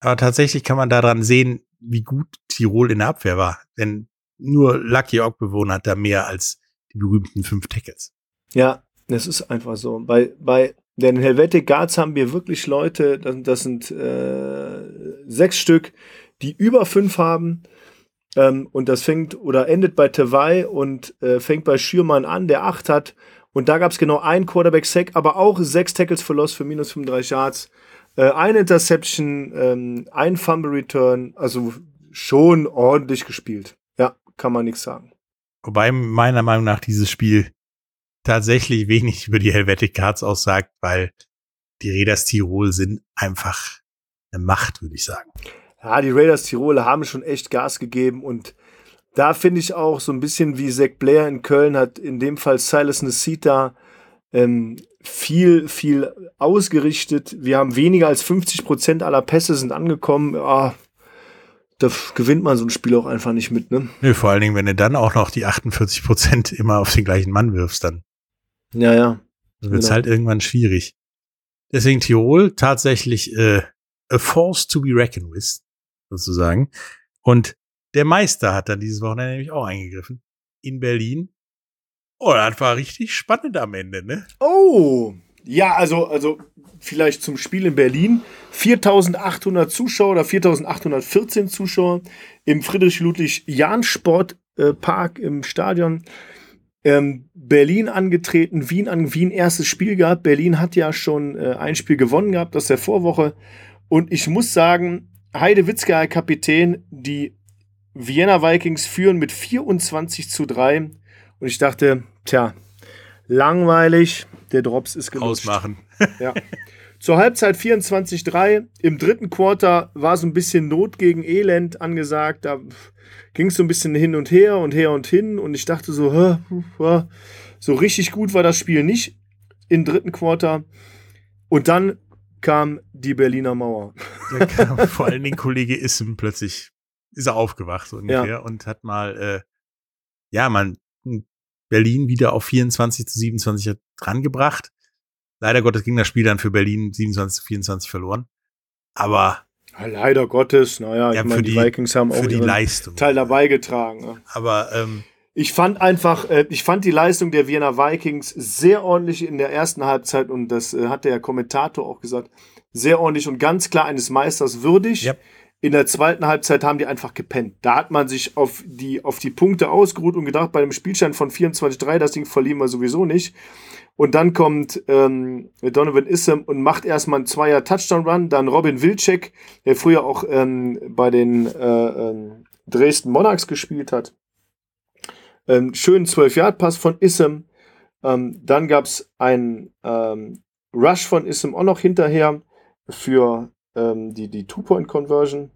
Aber tatsächlich kann man daran sehen, wie gut Tirol in der Abwehr war. Denn nur Lucky Ogbevon hat da mehr als die berühmten fünf Tackles. Ja, das ist einfach so. Bei, bei den Helvetic Guards haben wir wirklich Leute, das, das sind äh, sechs Stück, die über fünf haben. Ähm, und das fängt oder endet bei Tewai und äh, fängt bei Schürmann an, der acht hat. Und da gab es genau einen Quarterback-Sack, aber auch sechs Tackles for Loss für minus 35 Yards. Äh, eine Interception, ähm, ein Fumble-Return. Also schon ordentlich gespielt. Ja, kann man nichts sagen. Wobei meiner Meinung nach dieses Spiel tatsächlich wenig über die Helvetic Cards aussagt, weil die Raiders Tirol sind einfach eine Macht, würde ich sagen. Ja, die Raiders Tirol haben schon echt Gas gegeben und da finde ich auch so ein bisschen wie Zach Blair in Köln hat in dem Fall Silas Nesita ähm, viel, viel ausgerichtet. Wir haben weniger als 50 Prozent aller Pässe sind angekommen. Ah, da gewinnt man so ein Spiel auch einfach nicht mit, ne? Nö, vor allen Dingen, wenn du dann auch noch die 48 Prozent immer auf den gleichen Mann wirfst, dann Ja, ja. wird es Genau. halt irgendwann schwierig. Deswegen Tirol tatsächlich äh, a force to be reckoned with, sozusagen. Und der Meister hat dann dieses Wochenende nämlich auch eingegriffen. In Berlin. Oh, das war richtig spannend am Ende, ne? Oh, ja, also, also vielleicht zum Spiel in Berlin. 4800 Zuschauer oder 4814 Zuschauer im Friedrich-Ludwig-Jahn-Sportpark im Stadion. Ähm, Berlin angetreten, Wien an Wien erstes Spiel gehabt. Berlin hat ja schon äh, ein Spiel gewonnen gehabt aus der Vorwoche. Und ich muss sagen, Heide Witzke, Kapitän, die Vienna Vikings führen mit 24 zu 3. Und ich dachte, tja, langweilig, der Drops ist gelutscht. Ausmachen. Ja. Zur Halbzeit 24-3. Im dritten Quarter war so ein bisschen Not gegen Elend angesagt. Da ging es so ein bisschen hin und her und her und hin. Und ich dachte so, hä, hä, so richtig gut war das Spiel nicht im dritten Quarter. Und dann kam die Berliner Mauer. Da kam vor allen Dingen Kollege Issen plötzlich, ist er aufgewacht so ungefähr und hat mal, äh, ja, man Berlin wieder auf 24 zu 27 dran gebracht. Leider Gottes ging das Spiel dann für Berlin 27 24 verloren. Aber Ja, leider Gottes, naja, Ja, ich meine, die, die- Vikings haben auch ihren Leistung. Teil dabei getragen. ne? Aber ähm, Ich fand einfach, äh, ich fand die Leistung der Wiener Vikings sehr ordentlich in der ersten Halbzeit und das äh, hat der Kommentator auch gesagt, sehr ordentlich und ganz klar eines Meisters würdig. Yep. In der zweiten Halbzeit haben die einfach gepennt. Da hat man sich auf die, auf die Punkte ausgeruht und gedacht, bei dem Spielstand von 24-3, das Ding verlieren wir sowieso nicht. Und dann kommt ähm, Donovan Issam und macht erstmal einen Zweier Touchdown-Run. Dann Robin Wilczek, der früher auch ähm, bei den äh, ähm, Dresden Monarchs gespielt hat. Ähm, schönen 12-Yard-Pass von Issam. Ähm, dann gab es einen ähm, Rush von Issam auch noch hinterher für ähm, die, die Two-Point-Conversion.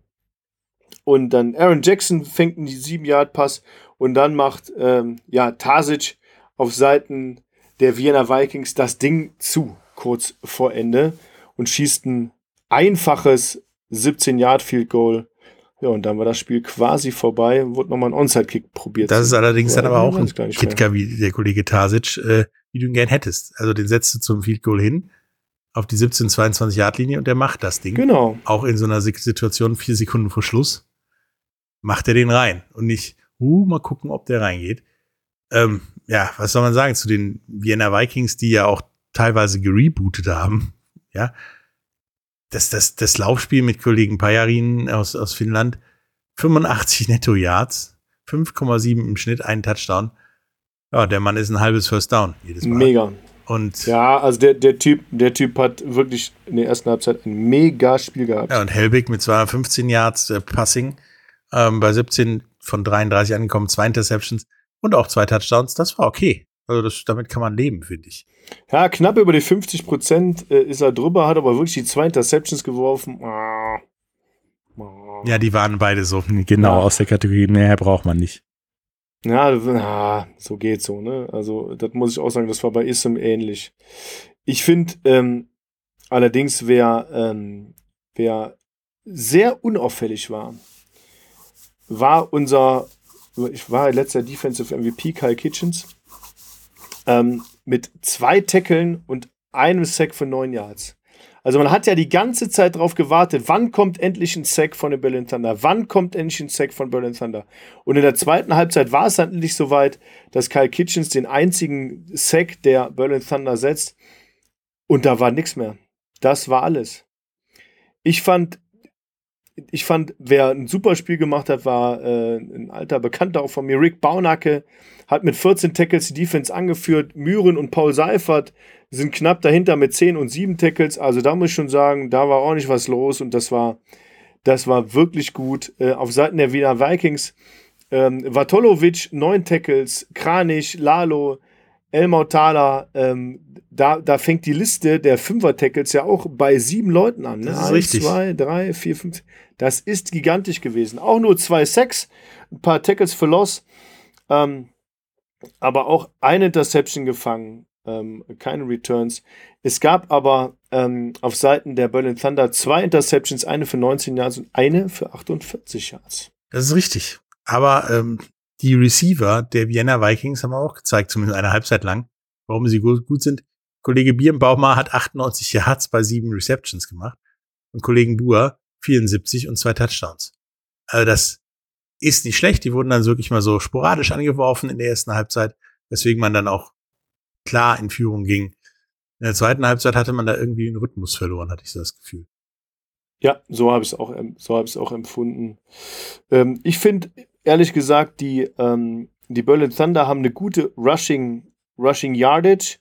Und dann Aaron Jackson fängt einen 7-Yard-Pass und dann macht ähm, ja, Tasic auf Seiten der Vienna Vikings das Ding zu, kurz vor Ende, und schießt ein einfaches 17-Yard-Field-Goal. Ja, und dann war das Spiel quasi vorbei, wurde nochmal ein Onside-Kick probiert. das ist allerdings Ja, dann aber auch ein. Kitka wie der Kollege Tasic, äh, wie du ihn gern hättest. Also den setzt du zum Field Goal hin auf die 17, 22 Yard Linie und der macht das Ding. Genau. Auch in so einer Situation vier Sekunden vor Schluss macht er den rein und nicht, uh, mal gucken, ob der reingeht. Ähm, ja, was soll man sagen zu den Vienna Vikings, die ja auch teilweise gerebootet haben? Ja, das, das, das Laufspiel mit Kollegen Pajarin aus, aus Finnland, 85 Netto-Yards, 5,7 im Schnitt, ein Touchdown. Ja, der Mann ist ein halbes First Down jedes Mal. Mega. Und, Ja, also der, der Typ, der Typ hat wirklich in der ersten Halbzeit ein mega Spiel gehabt. ja, und Helbig mit 215 Yards äh, Passing, ähm, bei 17 von 33 angekommen, zwei Interceptions und auch zwei Touchdowns. Das war okay. Also das, damit kann man leben, finde ich. Ja, knapp über die 50 Prozent äh, ist er drüber, hat aber wirklich die zwei Interceptions geworfen. Ah. Ah. Ja, die waren beide so genau Ja. aus der Kategorie. Mehr braucht man nicht. Ja, so geht's so, ne? Also, das muss ich auch sagen, das war bei Ism ähnlich. Ich finde, ähm, allerdings, wer, ähm, wer sehr unauffällig war, war unser, ich war letzter Defensive MVP Kyle Kitchens, ähm, mit zwei Tackeln und einem Sack für neun Yards. Also man hat ja die ganze Zeit drauf gewartet, wann kommt endlich ein Sack von den Berlin Thunder? Wann kommt endlich ein Sack von Berlin Thunder? Und in der zweiten Halbzeit war es dann endlich soweit, dass Kyle Kitchens den einzigen Sack der Berlin Thunder setzt. Und da war nichts mehr. Das war alles. Ich fand, ich fand, wer ein super Spiel gemacht hat, war äh, ein alter Bekannter auch von mir, Rick Baunacke, hat mit 14 Tackles die Defense angeführt. Mühren und Paul Seifert sind knapp dahinter mit 10 und 7 Tackles. Also da muss ich schon sagen, da war ordentlich was los und das war, das war wirklich gut. Äh, auf Seiten der Wiener Vikings, ähm, Vatolovic, 9 Tackles, Kranich, Lalo, Elmau Thaler, ähm, da, da fängt die Liste der Fünfer-Tackles ja auch bei sieben Leuten an. Ne? Das ist Eins, richtig. zwei, drei, vier, fünf. Das ist gigantisch gewesen. Auch nur zwei Sacks, ein paar Tackles für Loss, ähm, aber auch eine Interception gefangen, ähm, keine Returns. Es gab aber ähm, auf Seiten der Berlin Thunder zwei Interceptions, eine für 19 Yards und eine für 48 Yards. Das ist richtig. Aber ähm, die Receiver der Vienna Vikings haben auch gezeigt, zumindest eine Halbzeit lang, warum sie gut, gut sind. Kollege Birnbaumer hat 98 Yards bei sieben Receptions gemacht und Kollegen Buhr 74 und zwei Touchdowns. Also das ist nicht schlecht. Die wurden dann wirklich mal so sporadisch angeworfen in der ersten Halbzeit, weswegen man dann auch klar in Führung ging. In der zweiten Halbzeit hatte man da irgendwie einen Rhythmus verloren, hatte ich so das Gefühl. Ja, so habe ich es auch, so hab auch empfunden. Ähm, ich finde, ehrlich gesagt, die, ähm, die Berlin Thunder haben eine gute Rushing, Rushing Yardage.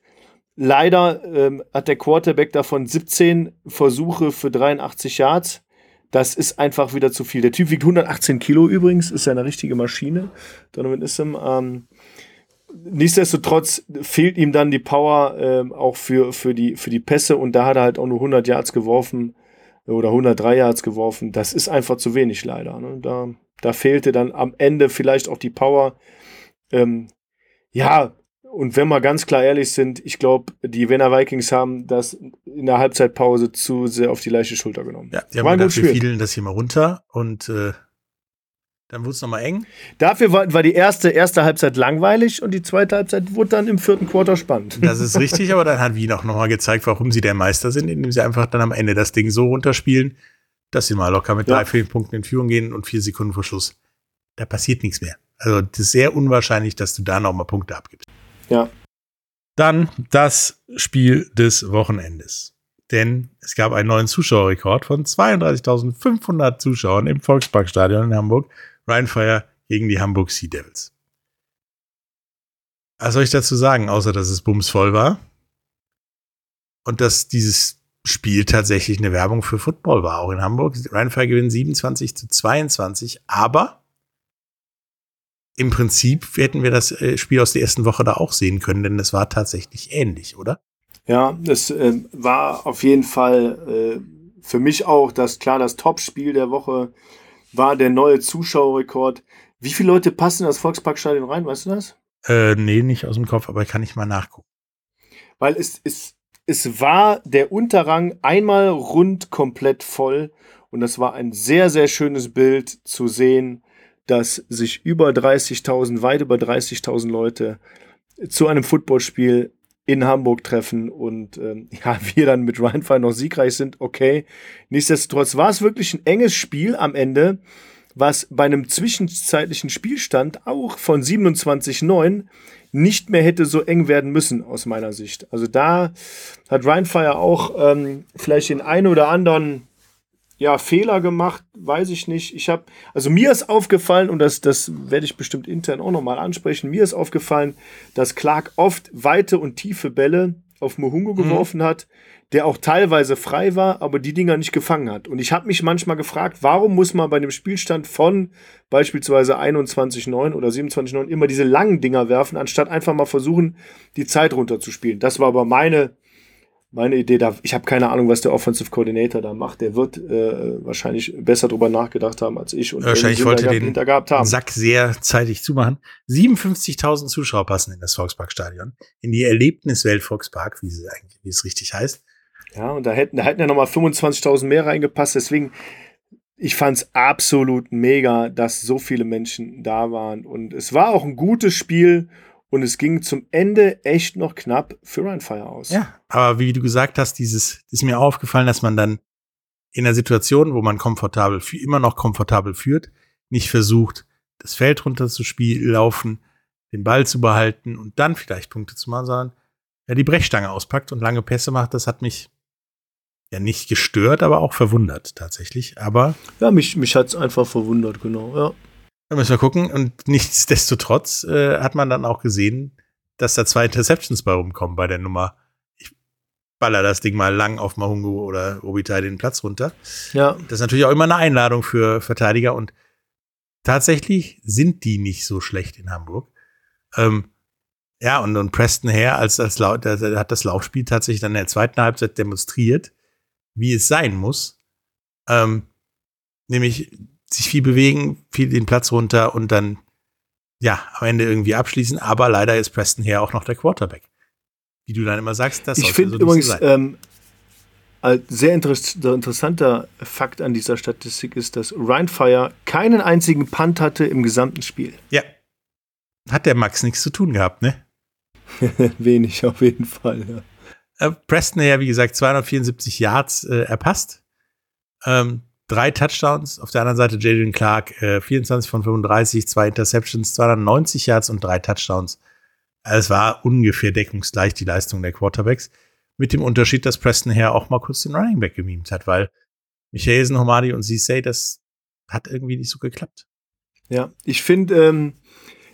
Leider ähm, hat der Quarterback davon 17 Versuche für 83 Yards. Das ist einfach wieder zu viel. Der Typ wiegt 118 Kilo übrigens, ist ja eine richtige Maschine. Donovan Issam. Ähm, nichtsdestotrotz fehlt ihm dann die Power ähm, auch für, für, die, für die Pässe und da hat er halt auch nur 100 Yards geworfen oder 103 Yards geworfen. Das ist einfach zu wenig leider. Ne? Da, da fehlte dann am Ende vielleicht auch die Power. Ähm, ja, und wenn wir ganz klar ehrlich sind, ich glaube, die Wiener Vikings haben das in der Halbzeitpause zu sehr auf die leichte Schulter genommen. Ja, die haben War gedacht, wir fiedeln das hier mal runter und äh, Dann wurde es nochmal eng. Dafür war, war die erste, erste Halbzeit langweilig und die zweite Halbzeit wurde dann im vierten Quarter spannend. Das ist richtig, aber dann hat Wien auch nochmal gezeigt, warum sie der Meister sind, indem sie einfach dann am Ende das Ding so runterspielen, dass sie mal locker mit Ja. drei, vier Punkten in Führung gehen und vier Sekunden vor Schluss. Da passiert nichts mehr. Also das ist sehr unwahrscheinlich, dass du da nochmal Punkte abgibst. Ja. Dann das Spiel des Wochenendes. Denn es gab einen neuen Zuschauerrekord von 32.500 Zuschauern im Volksparkstadion in Hamburg. Ryan Fire gegen die Hamburg Sea Devils. Was soll ich dazu sagen, außer dass es bumsvoll war? Und dass dieses Spiel tatsächlich eine Werbung für Football war, auch in Hamburg. Ryan Fire gewinnt 27 zu 22, aber im Prinzip hätten wir das äh, Spiel aus der ersten Woche da auch sehen können, denn es war tatsächlich ähnlich, oder? Ja, es äh, war auf jeden Fall äh, für mich auch das klar das Top-Spiel der Woche war der neue Zuschauerrekord. Wie viele Leute passen in das Volksparkstadion rein, weißt du das? Äh, nee, nicht aus dem Kopf, aber kann ich mal nachgucken. Weil es, es, es war der Unterrang einmal rund komplett voll und das war ein sehr, sehr schönes Bild zu sehen, dass sich über 30.000, weit über 30.000 Leute zu einem Footballspiel in Hamburg treffen und ähm, ja, wir dann mit Rheinfall noch siegreich sind, okay. Nichtsdestotrotz war es wirklich ein enges Spiel am Ende, was bei einem zwischenzeitlichen Spielstand auch von 27-9 nicht mehr hätte so eng werden müssen, aus meiner Sicht. Also da hat Rheinfire auch ähm, vielleicht den einen oder anderen ja, Fehler gemacht, weiß ich nicht. Ich habe, also mir ist aufgefallen, und das, das werde ich bestimmt intern auch nochmal ansprechen, mir ist aufgefallen, dass Clark oft weite und tiefe Bälle auf Mohungo geworfen hat, der auch teilweise frei war, aber die Dinger nicht gefangen hat. Und ich habe mich manchmal gefragt, warum muss man bei dem Spielstand von beispielsweise 21-9 oder 27-9 immer diese langen Dinger werfen, anstatt einfach mal versuchen, die Zeit runterzuspielen. Das war aber meine meine Idee, da, ich habe keine Ahnung, was der Offensive Coordinator da macht. Der wird äh, wahrscheinlich besser drüber nachgedacht haben als ich und Wahrscheinlich wollte den. Sack sehr zeitig zumachen. 57.000 Zuschauer passen in das Volksparkstadion, in die Erlebniswelt Volkspark, wie es eigentlich, wie es richtig heißt. Ja, und da hätten, da hätten ja nochmal 25.000 mehr reingepasst. Deswegen, ich fand's absolut mega, dass so viele Menschen da waren. Und es war auch ein gutes Spiel und es ging zum Ende echt noch knapp für Rheinfire aus. Ja, aber wie du gesagt hast, dieses ist mir aufgefallen, dass man dann in einer Situation, wo man komfortabel immer noch komfortabel führt, nicht versucht, das Feld runter zu spielen, laufen, den Ball zu behalten und dann vielleicht Punkte zu machen, sondern ja, die Brechstange auspackt und lange Pässe macht. Das hat mich ja nicht gestört, aber auch verwundert tatsächlich. Aber Ja, mich, mich hat's einfach verwundert, genau. Ja. Da müssen wir gucken. Und nichtsdestotrotz äh, hat man dann auch gesehen, dass da zwei Interceptions bei rumkommen bei der Nummer. Ich baller das Ding mal lang auf Mahungu oder Robitai den Platz runter. ja. Das ist natürlich auch immer eine Einladung für Verteidiger und tatsächlich sind die nicht so schlecht in Hamburg. Ähm, ja, und, und Preston Hare als, als Lau der, der hat das Laufspiel tatsächlich dann in der zweiten Halbzeit demonstriert, wie es sein muss. Ähm, nämlich sich viel bewegen, viel den Platz runter und dann ja, am Ende irgendwie abschließen. Aber leider ist Preston Hare auch noch der Quarterback. Wie du dann immer sagst, das Ich finde so übrigens, ähm, ein sehr interess interessanter Fakt an dieser Statistik ist, dass Rheinfire keinen einzigen Punt hatte im gesamten Spiel. ja. Hat der Max nichts zu tun gehabt, ne? Wenig auf jeden Fall. Ja. Äh, Preston ja, wie gesagt, 274 Yards äh, erpasst. Ähm, drei Touchdowns. Auf der anderen Seite Jadon Clark, äh, 24 von 35, zwei Interceptions, 290 Yards und drei Touchdowns. Es war ungefähr deckungsgleich die Leistung der Quarterbacks. Mit dem Unterschied, dass Preston Hare auch mal kurz den Running Back gemimt hat, weil Michaelsen, Homadi und Cissay, das hat irgendwie nicht so geklappt. Ja, ich finde, ähm,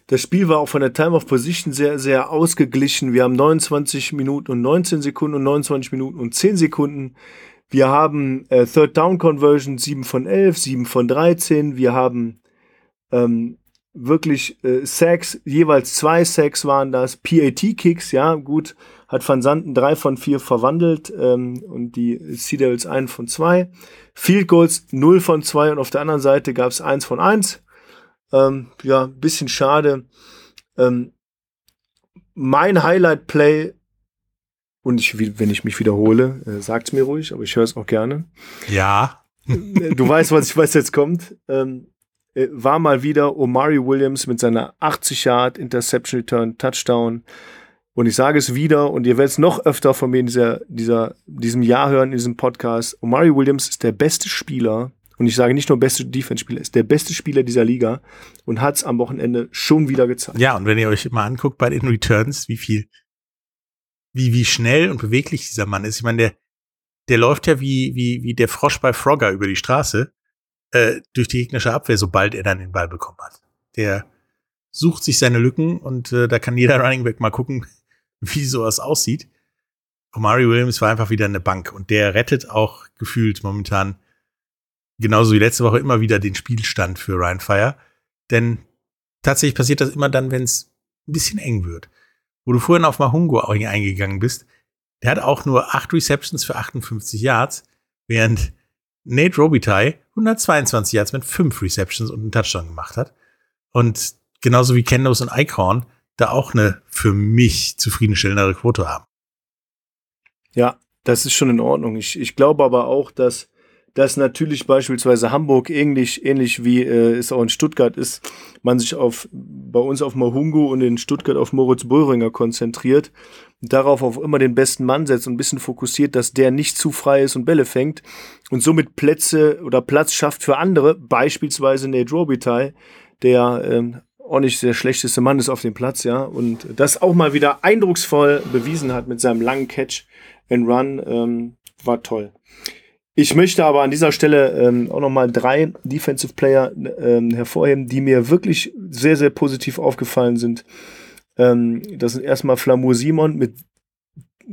das Spiel war auch von der Time of Position sehr, sehr ausgeglichen. Wir haben 29 Minuten und 19 Sekunden und 29 Minuten und 10 Sekunden. Wir haben äh, Third Down Conversion 7 von 11, 7 von 13. Wir haben ähm, wirklich äh, Sacks, jeweils zwei Sacks waren das. PAT-Kicks, ja, gut, hat Van Santen 3 von 4 verwandelt ähm, und die Sea Devils 1 von 2. Field Goals 0 von 2 und auf der anderen Seite gab es 1 von 1. Ähm, ja, bisschen schade. Ähm, mein Highlight-Play, und ich, wenn ich mich wiederhole, äh, sagt's mir ruhig, aber ich höre es auch gerne. Ja, Äh, du weißt, was ich weiß jetzt kommt. Ähm, äh, war mal wieder Omari Williams mit seiner 80 Yard Interception Return Touchdown. Und ich sage es wieder, und ihr werdet es noch öfter von mir in dieser, dieser, diesem Jahr hören, in diesem Podcast. Omari Williams ist der beste Spieler, und ich sage nicht nur beste Defense-Spieler, ist der beste Spieler dieser Liga und hat es am Wochenende schon wieder gezeigt. Ja, und wenn ihr euch mal anguckt bei den Returns, wie viel, wie, wie schnell und beweglich dieser Mann ist. Ich meine, der, der läuft ja wie, wie, wie der Frosch bei Frogger über die Straße äh, durch die gegnerische Abwehr, sobald er dann den Ball bekommen hat. Der sucht sich seine Lücken und äh, da kann jeder Running Back mal gucken, wie sowas aussieht. Omari Williams war einfach wieder eine Bank und der rettet auch gefühlt momentan genauso wie letzte Woche immer wieder den Spielstand für Ryan Fire. Denn tatsächlich passiert das immer dann, wenn es ein bisschen eng wird. Wo du vorhin auf Mahungo eingegangen bist, der hat auch nur acht Receptions für 58 Yards, während Nate Robitaille 122 Yards mit fünf Receptions und einen Touchdown gemacht hat. Und genauso wie Kendos und Eichhorn da auch eine für mich zufriedenstellendere Quote haben. Ja, das ist schon in Ordnung. Ich, ich glaube aber auch, dass dass natürlich beispielsweise Hamburg ähnlich, ähnlich wie äh, es auch in Stuttgart ist, man sich auf bei uns auf Mahungu und in Stuttgart auf Moritz Böhringer konzentriert darauf auch immer den besten Mann setzt und ein bisschen fokussiert, dass der nicht zu frei ist und Bälle fängt und somit Plätze oder Platz schafft für andere, beispielsweise Nate Robitaille, der ähm, auch nicht der schlechteste Mann ist auf dem Platz, ja, und das auch mal wieder eindrucksvoll bewiesen hat mit seinem langen Catch and Run, ähm, war toll. Ich möchte aber an dieser Stelle ähm, auch nochmal drei Defensive Player ähm, hervorheben, die mir wirklich sehr, sehr positiv aufgefallen sind. Ähm, das sind erstmal Flamur Simon mit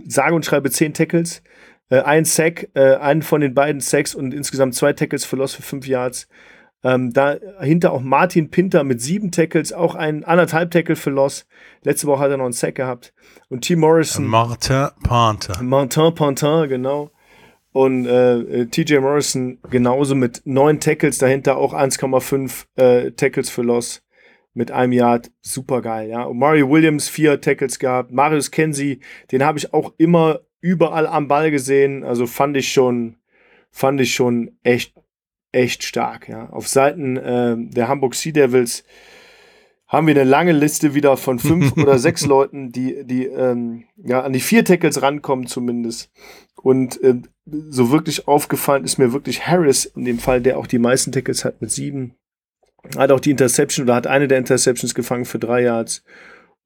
sage und schreibe zehn Tackles, äh, ein Sack, äh, einen von den beiden Sacks und insgesamt zwei Tackles für Loss für fünf Yards. Ähm, dahinter auch Martin Pinter mit sieben Tackles, auch ein anderthalb Tackle für Loss. Letzte Woche hat er noch einen Sack gehabt. Und T. Morrison. Martin Pantin. Martin Pantin, genau. Und äh, TJ Morrison genauso mit neun Tackles, dahinter auch 1,5 äh, Tackles für Loss mit einem Yard. Super geil, ja. Und Mario Williams vier Tackles gehabt. Marius Kenzie, den habe ich auch immer überall am Ball gesehen. Also fand ich schon, fand ich schon echt, echt stark, ja. Auf Seiten äh, der Hamburg Sea Devils haben wir eine lange Liste wieder von fünf oder sechs Leuten, die, die ähm, ja, an die vier Tackles rankommen zumindest. Und äh, so wirklich aufgefallen ist mir wirklich Harris in dem Fall, der auch die meisten Tackles hat mit sieben. Hat auch die Interception oder hat eine der Interceptions gefangen für drei Yards.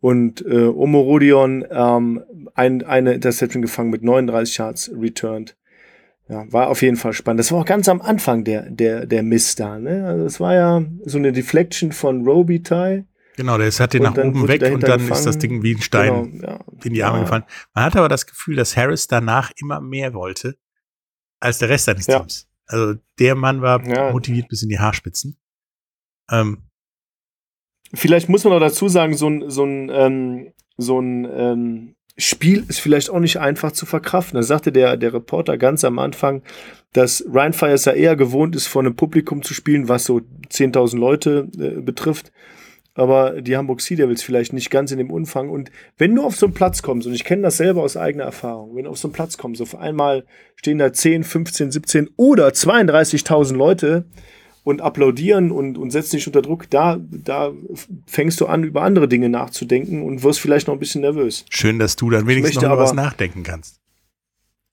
Und äh, Omorodion ähm, ein, eine Interception gefangen mit 39 Yards returned. Ja, war auf jeden Fall spannend. Das war auch ganz am Anfang der, der, der Mist da. Ne? Also das war ja so eine Deflection von Robitaille. Genau, der hat den nach oben weg und dann gefangen. ist das Ding wie ein Stein genau, ja. in die Arme ja. gefallen. Man hat aber das Gefühl, dass Harris danach immer mehr wollte als der Rest seines ja. Teams. Also der Mann war motiviert bis in die Haarspitzen. Ähm, vielleicht muss man auch dazu sagen, so ein, so ein, ähm, so ein ähm, Spiel ist vielleicht auch nicht einfach zu verkraften. Da sagte der, der Reporter ganz am Anfang, dass Ryan Fires ja eher gewohnt ist, vor einem Publikum zu spielen, was so 10.000 Leute äh, betrifft aber die Hamburg Sea Devils vielleicht nicht ganz in dem Umfang. Und wenn du auf so einen Platz kommst, und ich kenne das selber aus eigener Erfahrung, wenn du auf so einen Platz kommst, auf einmal stehen da 10, 15, 17 oder 32.000 Leute und applaudieren und, und setzen dich unter Druck, da, da fängst du an, über andere Dinge nachzudenken und wirst vielleicht noch ein bisschen nervös. Schön, dass du dann wenigstens noch aber, was nachdenken kannst.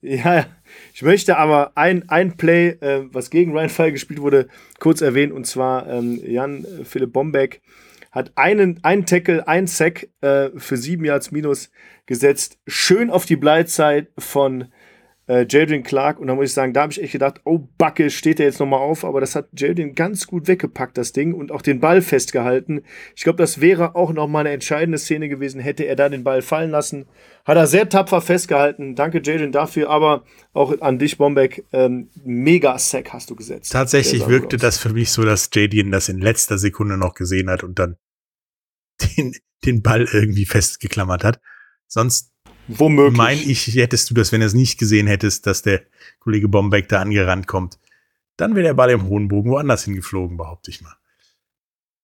Ja, ich möchte aber ein, ein Play, äh, was gegen Ryan Fall gespielt wurde, kurz erwähnen, und zwar ähm, Jan Philipp Bombeck hat einen, einen Tackle, einen Sack äh, für sieben Yards minus gesetzt. Schön auf die Bleitzeit von äh, Jadrian Clark. Und da muss ich sagen, da habe ich echt gedacht, oh Backe, steht er jetzt nochmal auf. Aber das hat Jadrian ganz gut weggepackt, das Ding, und auch den Ball festgehalten. Ich glaube, das wäre auch nochmal eine entscheidende Szene gewesen, hätte er da den Ball fallen lassen. Hat er sehr tapfer festgehalten. Danke, Jadrian, dafür. Aber auch an dich, Bombeck, ähm, mega Sack hast du gesetzt. Tatsächlich wirkte das für mich so, dass Jadrian das in letzter Sekunde noch gesehen hat und dann den, den Ball irgendwie festgeklammert hat. Sonst Womöglich. meine ich, hättest du das, wenn du es nicht gesehen hättest, dass der Kollege Bombeck da angerannt kommt, dann wäre der Ball im hohen Bogen woanders hingeflogen, behaupte ich mal.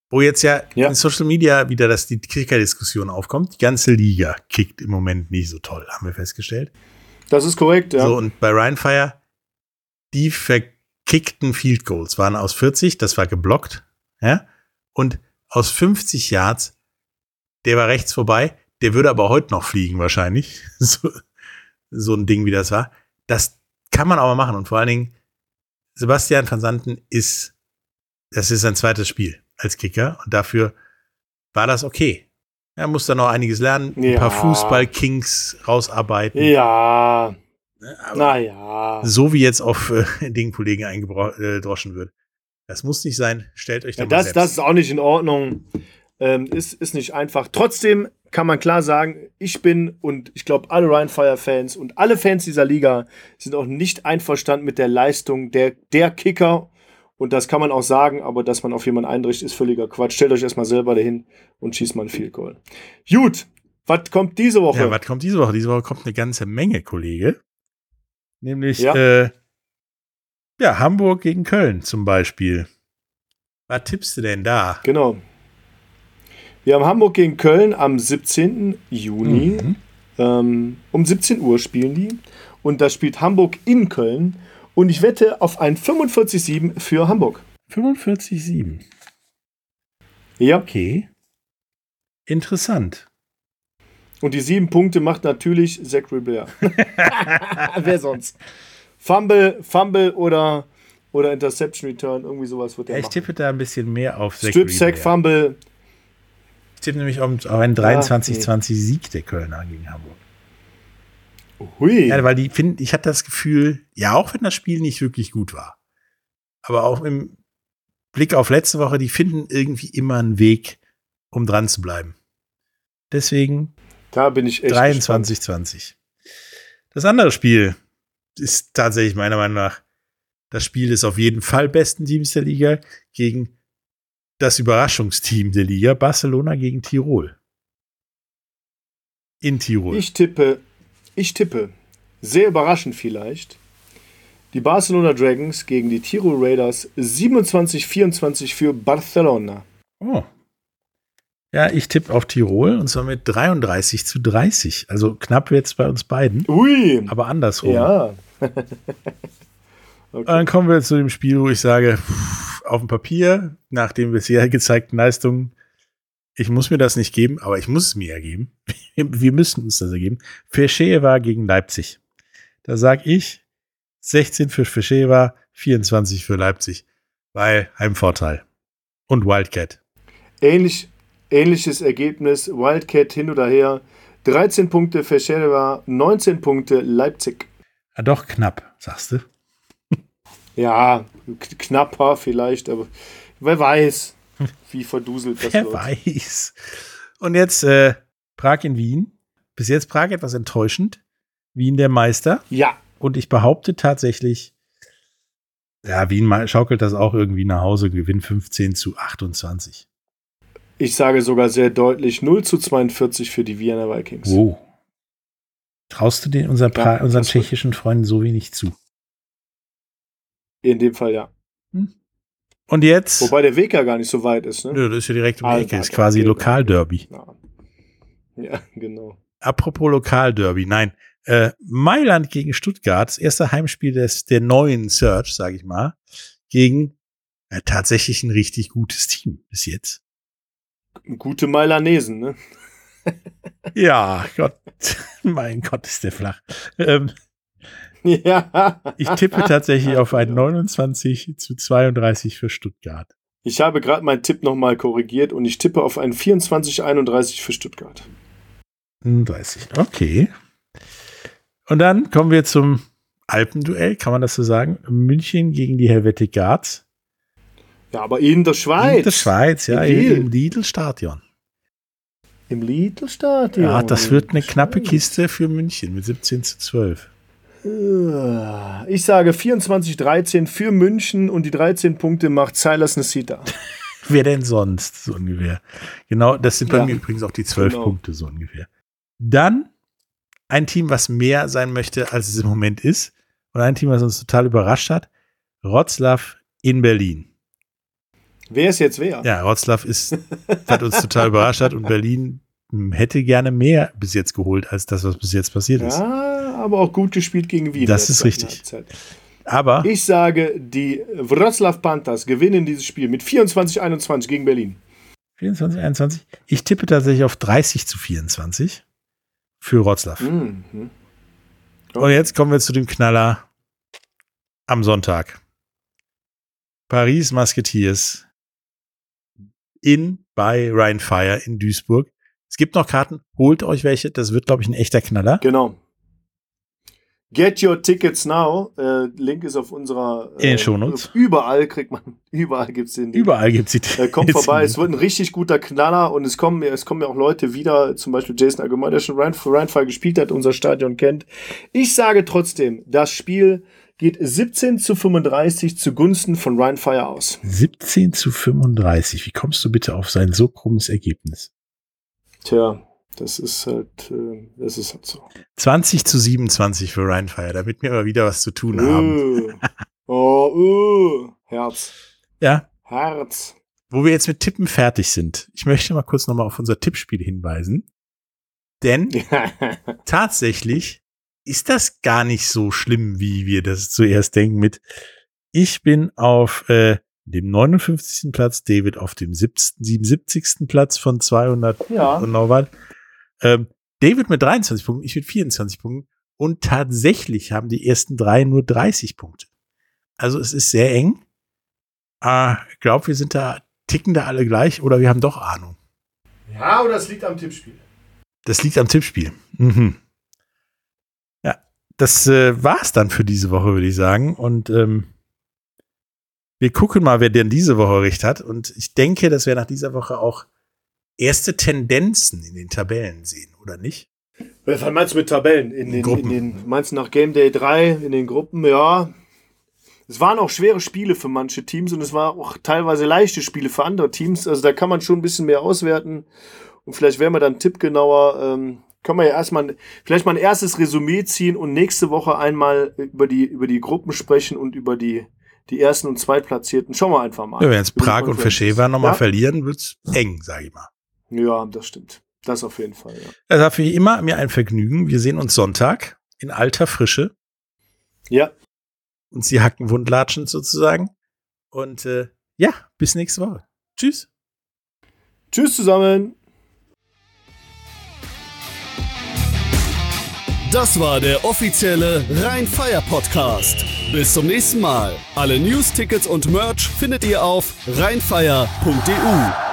Wo jetzt ja, ja. in Social Media wieder dass die Kicker-Diskussion aufkommt. Die ganze Liga kickt im Moment nicht so toll, haben wir festgestellt. Das ist korrekt, ja. So, und bei Ryan Fire, die verkickten Field Goals waren aus 40, das war geblockt. Ja? Und aus 50 Yards, der war rechts vorbei, der würde aber heute noch fliegen wahrscheinlich. So, so ein Ding, wie das war. Das kann man aber machen. Und vor allen Dingen, Sebastian van Santen ist, das ist sein zweites Spiel als Kicker. Und dafür war das okay. Er muss da noch einiges lernen, ein Ja. paar Fußball-Kings rausarbeiten. Ja, Ne? Aber naja. so wie jetzt auf äh, den Kollegen eingedroschen wird. Das muss nicht sein. Stellt euch da Ja, mal das, selbst. das ist auch nicht in Ordnung. Ähm, ist, ist nicht einfach. Trotzdem kann man klar sagen, ich bin und ich glaube, alle Ryan Fire-Fans und alle Fans dieser Liga sind auch nicht einverstanden mit der Leistung der, der Kicker. Und das kann man auch sagen, aber dass man auf jemanden einrichtet, ist völliger Quatsch. Stellt euch erstmal selber dahin und schießt mal ein Field Goal. Gut, was kommt diese Woche? Ja, was kommt diese Woche? Diese Woche kommt eine ganze Menge, Kollege. Nämlich, Ja. äh, ja, Hamburg gegen Köln zum Beispiel. Was tippst du denn da? Genau. Wir haben Hamburg gegen Köln am 17. Juni. Mhm. Ähm, um 17 Uhr spielen die. Und da spielt Hamburg in Köln. Und ich wette auf ein 45-7 für Hamburg. 45,7. Ja. Okay. Interessant. Und die sieben Punkte macht natürlich Zach Ribert. Wer sonst? Fumble, Fumble oder, oder Interception Return, irgendwie sowas wird Ja, er ich machen. tippe da ein bisschen mehr auf Strip Sack. Fumble. Tippe nämlich auf einen 23-20 Sieg der Kölner gegen Hamburg. Hui. Ja, weil die finden, ich hatte das Gefühl, ja, auch wenn das Spiel nicht wirklich gut war, aber auch im Blick auf letzte Woche, die finden irgendwie immer einen Weg, um dran zu bleiben. Deswegen da bin ich echt 23-20. Das andere Spiel ist tatsächlich meiner Meinung nach das Spiel des auf jeden Fall besten Teams der Liga gegen das Überraschungsteam der Liga, Barcelona gegen Tirol. In Tirol. Ich tippe, ich tippe, sehr überraschend vielleicht, die Barcelona Dragons gegen die Tirol Raiders 27-24 für Barcelona. Oh. Ja, ich tippe auf Tirol und zwar mit 33 zu 30. Also knapp jetzt bei uns beiden, Ui, aber andersrum. ja. Und dann kommen wir zu dem Spiel, wo ich sage, pff, auf dem Papier, nach den bisher gezeigten Leistungen, ich muss mir das nicht geben, aber ich muss es mir ja geben. Wir müssen uns das ergeben. Fescheva gegen Leipzig. Da sag ich 16 für Fescheva, 24 für Leipzig, weil Heimvorteil. Und Wildcat. Ähnlich, ähnliches Ergebnis, Wildcat hin oder her. 13 Punkte für Scherwa, 19 Punkte Leipzig. Ja, doch knapp, sagst du. Ja, knapper vielleicht, aber wer weiß, wie verduselt das Wer wird. weiß. Und jetzt äh, Prag in Wien. Bis jetzt Prag etwas enttäuschend. Wien der Meister. Ja, Und ich behaupte tatsächlich, ja, Wien schaukelt das auch irgendwie nach Hause, gewinnt 15 zu 28. ich sage sogar sehr deutlich 0 zu 42 für die Vienna Vikings. Wow. Traust du den unser Ja, unseren tschechischen Freunden so wenig zu? In dem Fall ja. Und jetzt, Wobei der Weg ja gar nicht so weit ist, ne? Nö, das ist ja direkt um die Alter, Ecke, ist quasi okay. Lokalderby. Ja. ja, genau. Apropos Lokalderby, nein. Äh, Mailand gegen Stuttgart, das erste Heimspiel des, der neuen Search, sage ich mal, gegen äh, tatsächlich ein richtig gutes Team bis jetzt. Gute Mailanesen, ne? Ja, Gott, mein Gott, ist der flach. Ähm, Ja. ich tippe tatsächlich auf ein 29 zu 32 für Stuttgart. Ich habe gerade meinen Tipp nochmal korrigiert und ich tippe auf ein 24-31 für Stuttgart. 30, okay. Und dann kommen wir zum Alpenduell, kann man das so sagen? München gegen die Helvetic Guards. Ja, aber in der Schweiz. In der Schweiz, ja, In Lille. im Lidl-Stadion. Im Lidl-Stadion. Ja, das wird eine knappe Kiste für München mit 17 zu 12. Ich sage 24-13 für München und die 13 Punkte macht Silas Nesita. Wer denn sonst, so ungefähr? Genau, das sind bei Ja, mir übrigens auch die 12 genau. Punkte, so ungefähr. Dann ein Team, was mehr sein möchte, als es im Moment ist. Und ein Team, was uns total überrascht hat. Wroclaw in Berlin. Wer ist jetzt wer? Ja, Wroclaw ist, hat uns total überrascht hat und Berlin hm, hätte gerne mehr bis jetzt geholt, als das, was bis jetzt passiert ist. Ja, aber auch gut gespielt gegen Wien. Das ist richtig. Halbzeit. Aber Ich sage, die Wroclaw Panthers gewinnen dieses Spiel mit 24-21 gegen Berlin. 24, 21. Ich tippe tatsächlich auf 30 zu 24 für Wroclaw. Mhm. Und jetzt kommen wir zu dem Knaller am Sonntag. Paris Musketeers in bei Rhein Fire in Duisburg. Es gibt noch Karten, holt euch welche, das wird, glaube ich, ein echter Knaller. Genau. Get your tickets now. Äh, Link ist auf unserer. In den äh, Shownotes. Überall kriegt man, überall gibt's den. Link. Überall gibt es die Äh, kommt vorbei, es wird ein richtig guter Knaller und es kommen, es kommen ja auch Leute wieder, zum Beispiel Jason Allgemein, der schon Rheinfall gespielt hat, unser Stadion kennt. Ich sage trotzdem, das Spiel geht 17 zu 35 zugunsten von Rheinfire aus. 17 zu 35. Wie kommst du bitte auf sein so krummes Ergebnis? Tja, das ist halt, äh, das ist halt so. 20 zu 27 für Rhein Fire, damit wir aber wieder was zu tun haben. Äh. Oh, äh. Herz. Ja, Herz. wo wir jetzt mit Tippen fertig sind. Ich möchte mal kurz nochmal auf unser Tippspiel hinweisen. Denn tatsächlich ist das gar nicht so schlimm, wie wir das zuerst denken mit ich bin auf äh, dem 59. Platz, David auf dem 70, 77. Platz von 200 Ja. und noch was. Ähm, David mit 23 Punkten, ich mit 24 Punkten und tatsächlich haben die ersten drei nur 30 Punkte. Also es ist sehr eng. Ah, ich glaube, wir sind da, ticken da alle gleich oder wir haben doch Ahnung. ja, oder es liegt am Tippspiel. Das liegt am Tippspiel. Mhm. Ja, das äh, war's dann für diese Woche, würde ich sagen. Und ähm, wir gucken mal, wer denn diese Woche recht hat. Und ich denke, dass wir nach dieser Woche auch erste Tendenzen in den Tabellen sehen, oder nicht? Was meinst du mit Tabellen? In den, in Gruppen. den, meinst du nach Game Day 3 in den Gruppen? Ja. Es waren auch schwere Spiele für manche Teams und es waren auch teilweise leichte Spiele für andere Teams. Also da kann man schon ein bisschen mehr auswerten. Und vielleicht werden wir dann tippgenauer. Ähm, können wir ja erstmal vielleicht mal ein erstes Resümee ziehen und nächste Woche einmal über die, über die Gruppen sprechen und über die, die ersten und zweitplatzierten. Schauen wir einfach mal. Ja, wenn jetzt Prag und. Verschäfer nochmal ja? verlieren, wird's eng, sage ich mal. Ja, das stimmt. Das auf jeden Fall, ja. Das war für immer mir ein Vergnügen. Wir sehen uns Sonntag in alter Frische. Ja, und sie hacken wundlatschen sozusagen. Und äh, ja, bis nächste Woche. Tschüss. tschüss zusammen. Das war der offizielle Rhein-Fire Podcast. Bis zum nächsten Mal. Alle News, Tickets und Merch findet ihr auf rheinfire.de.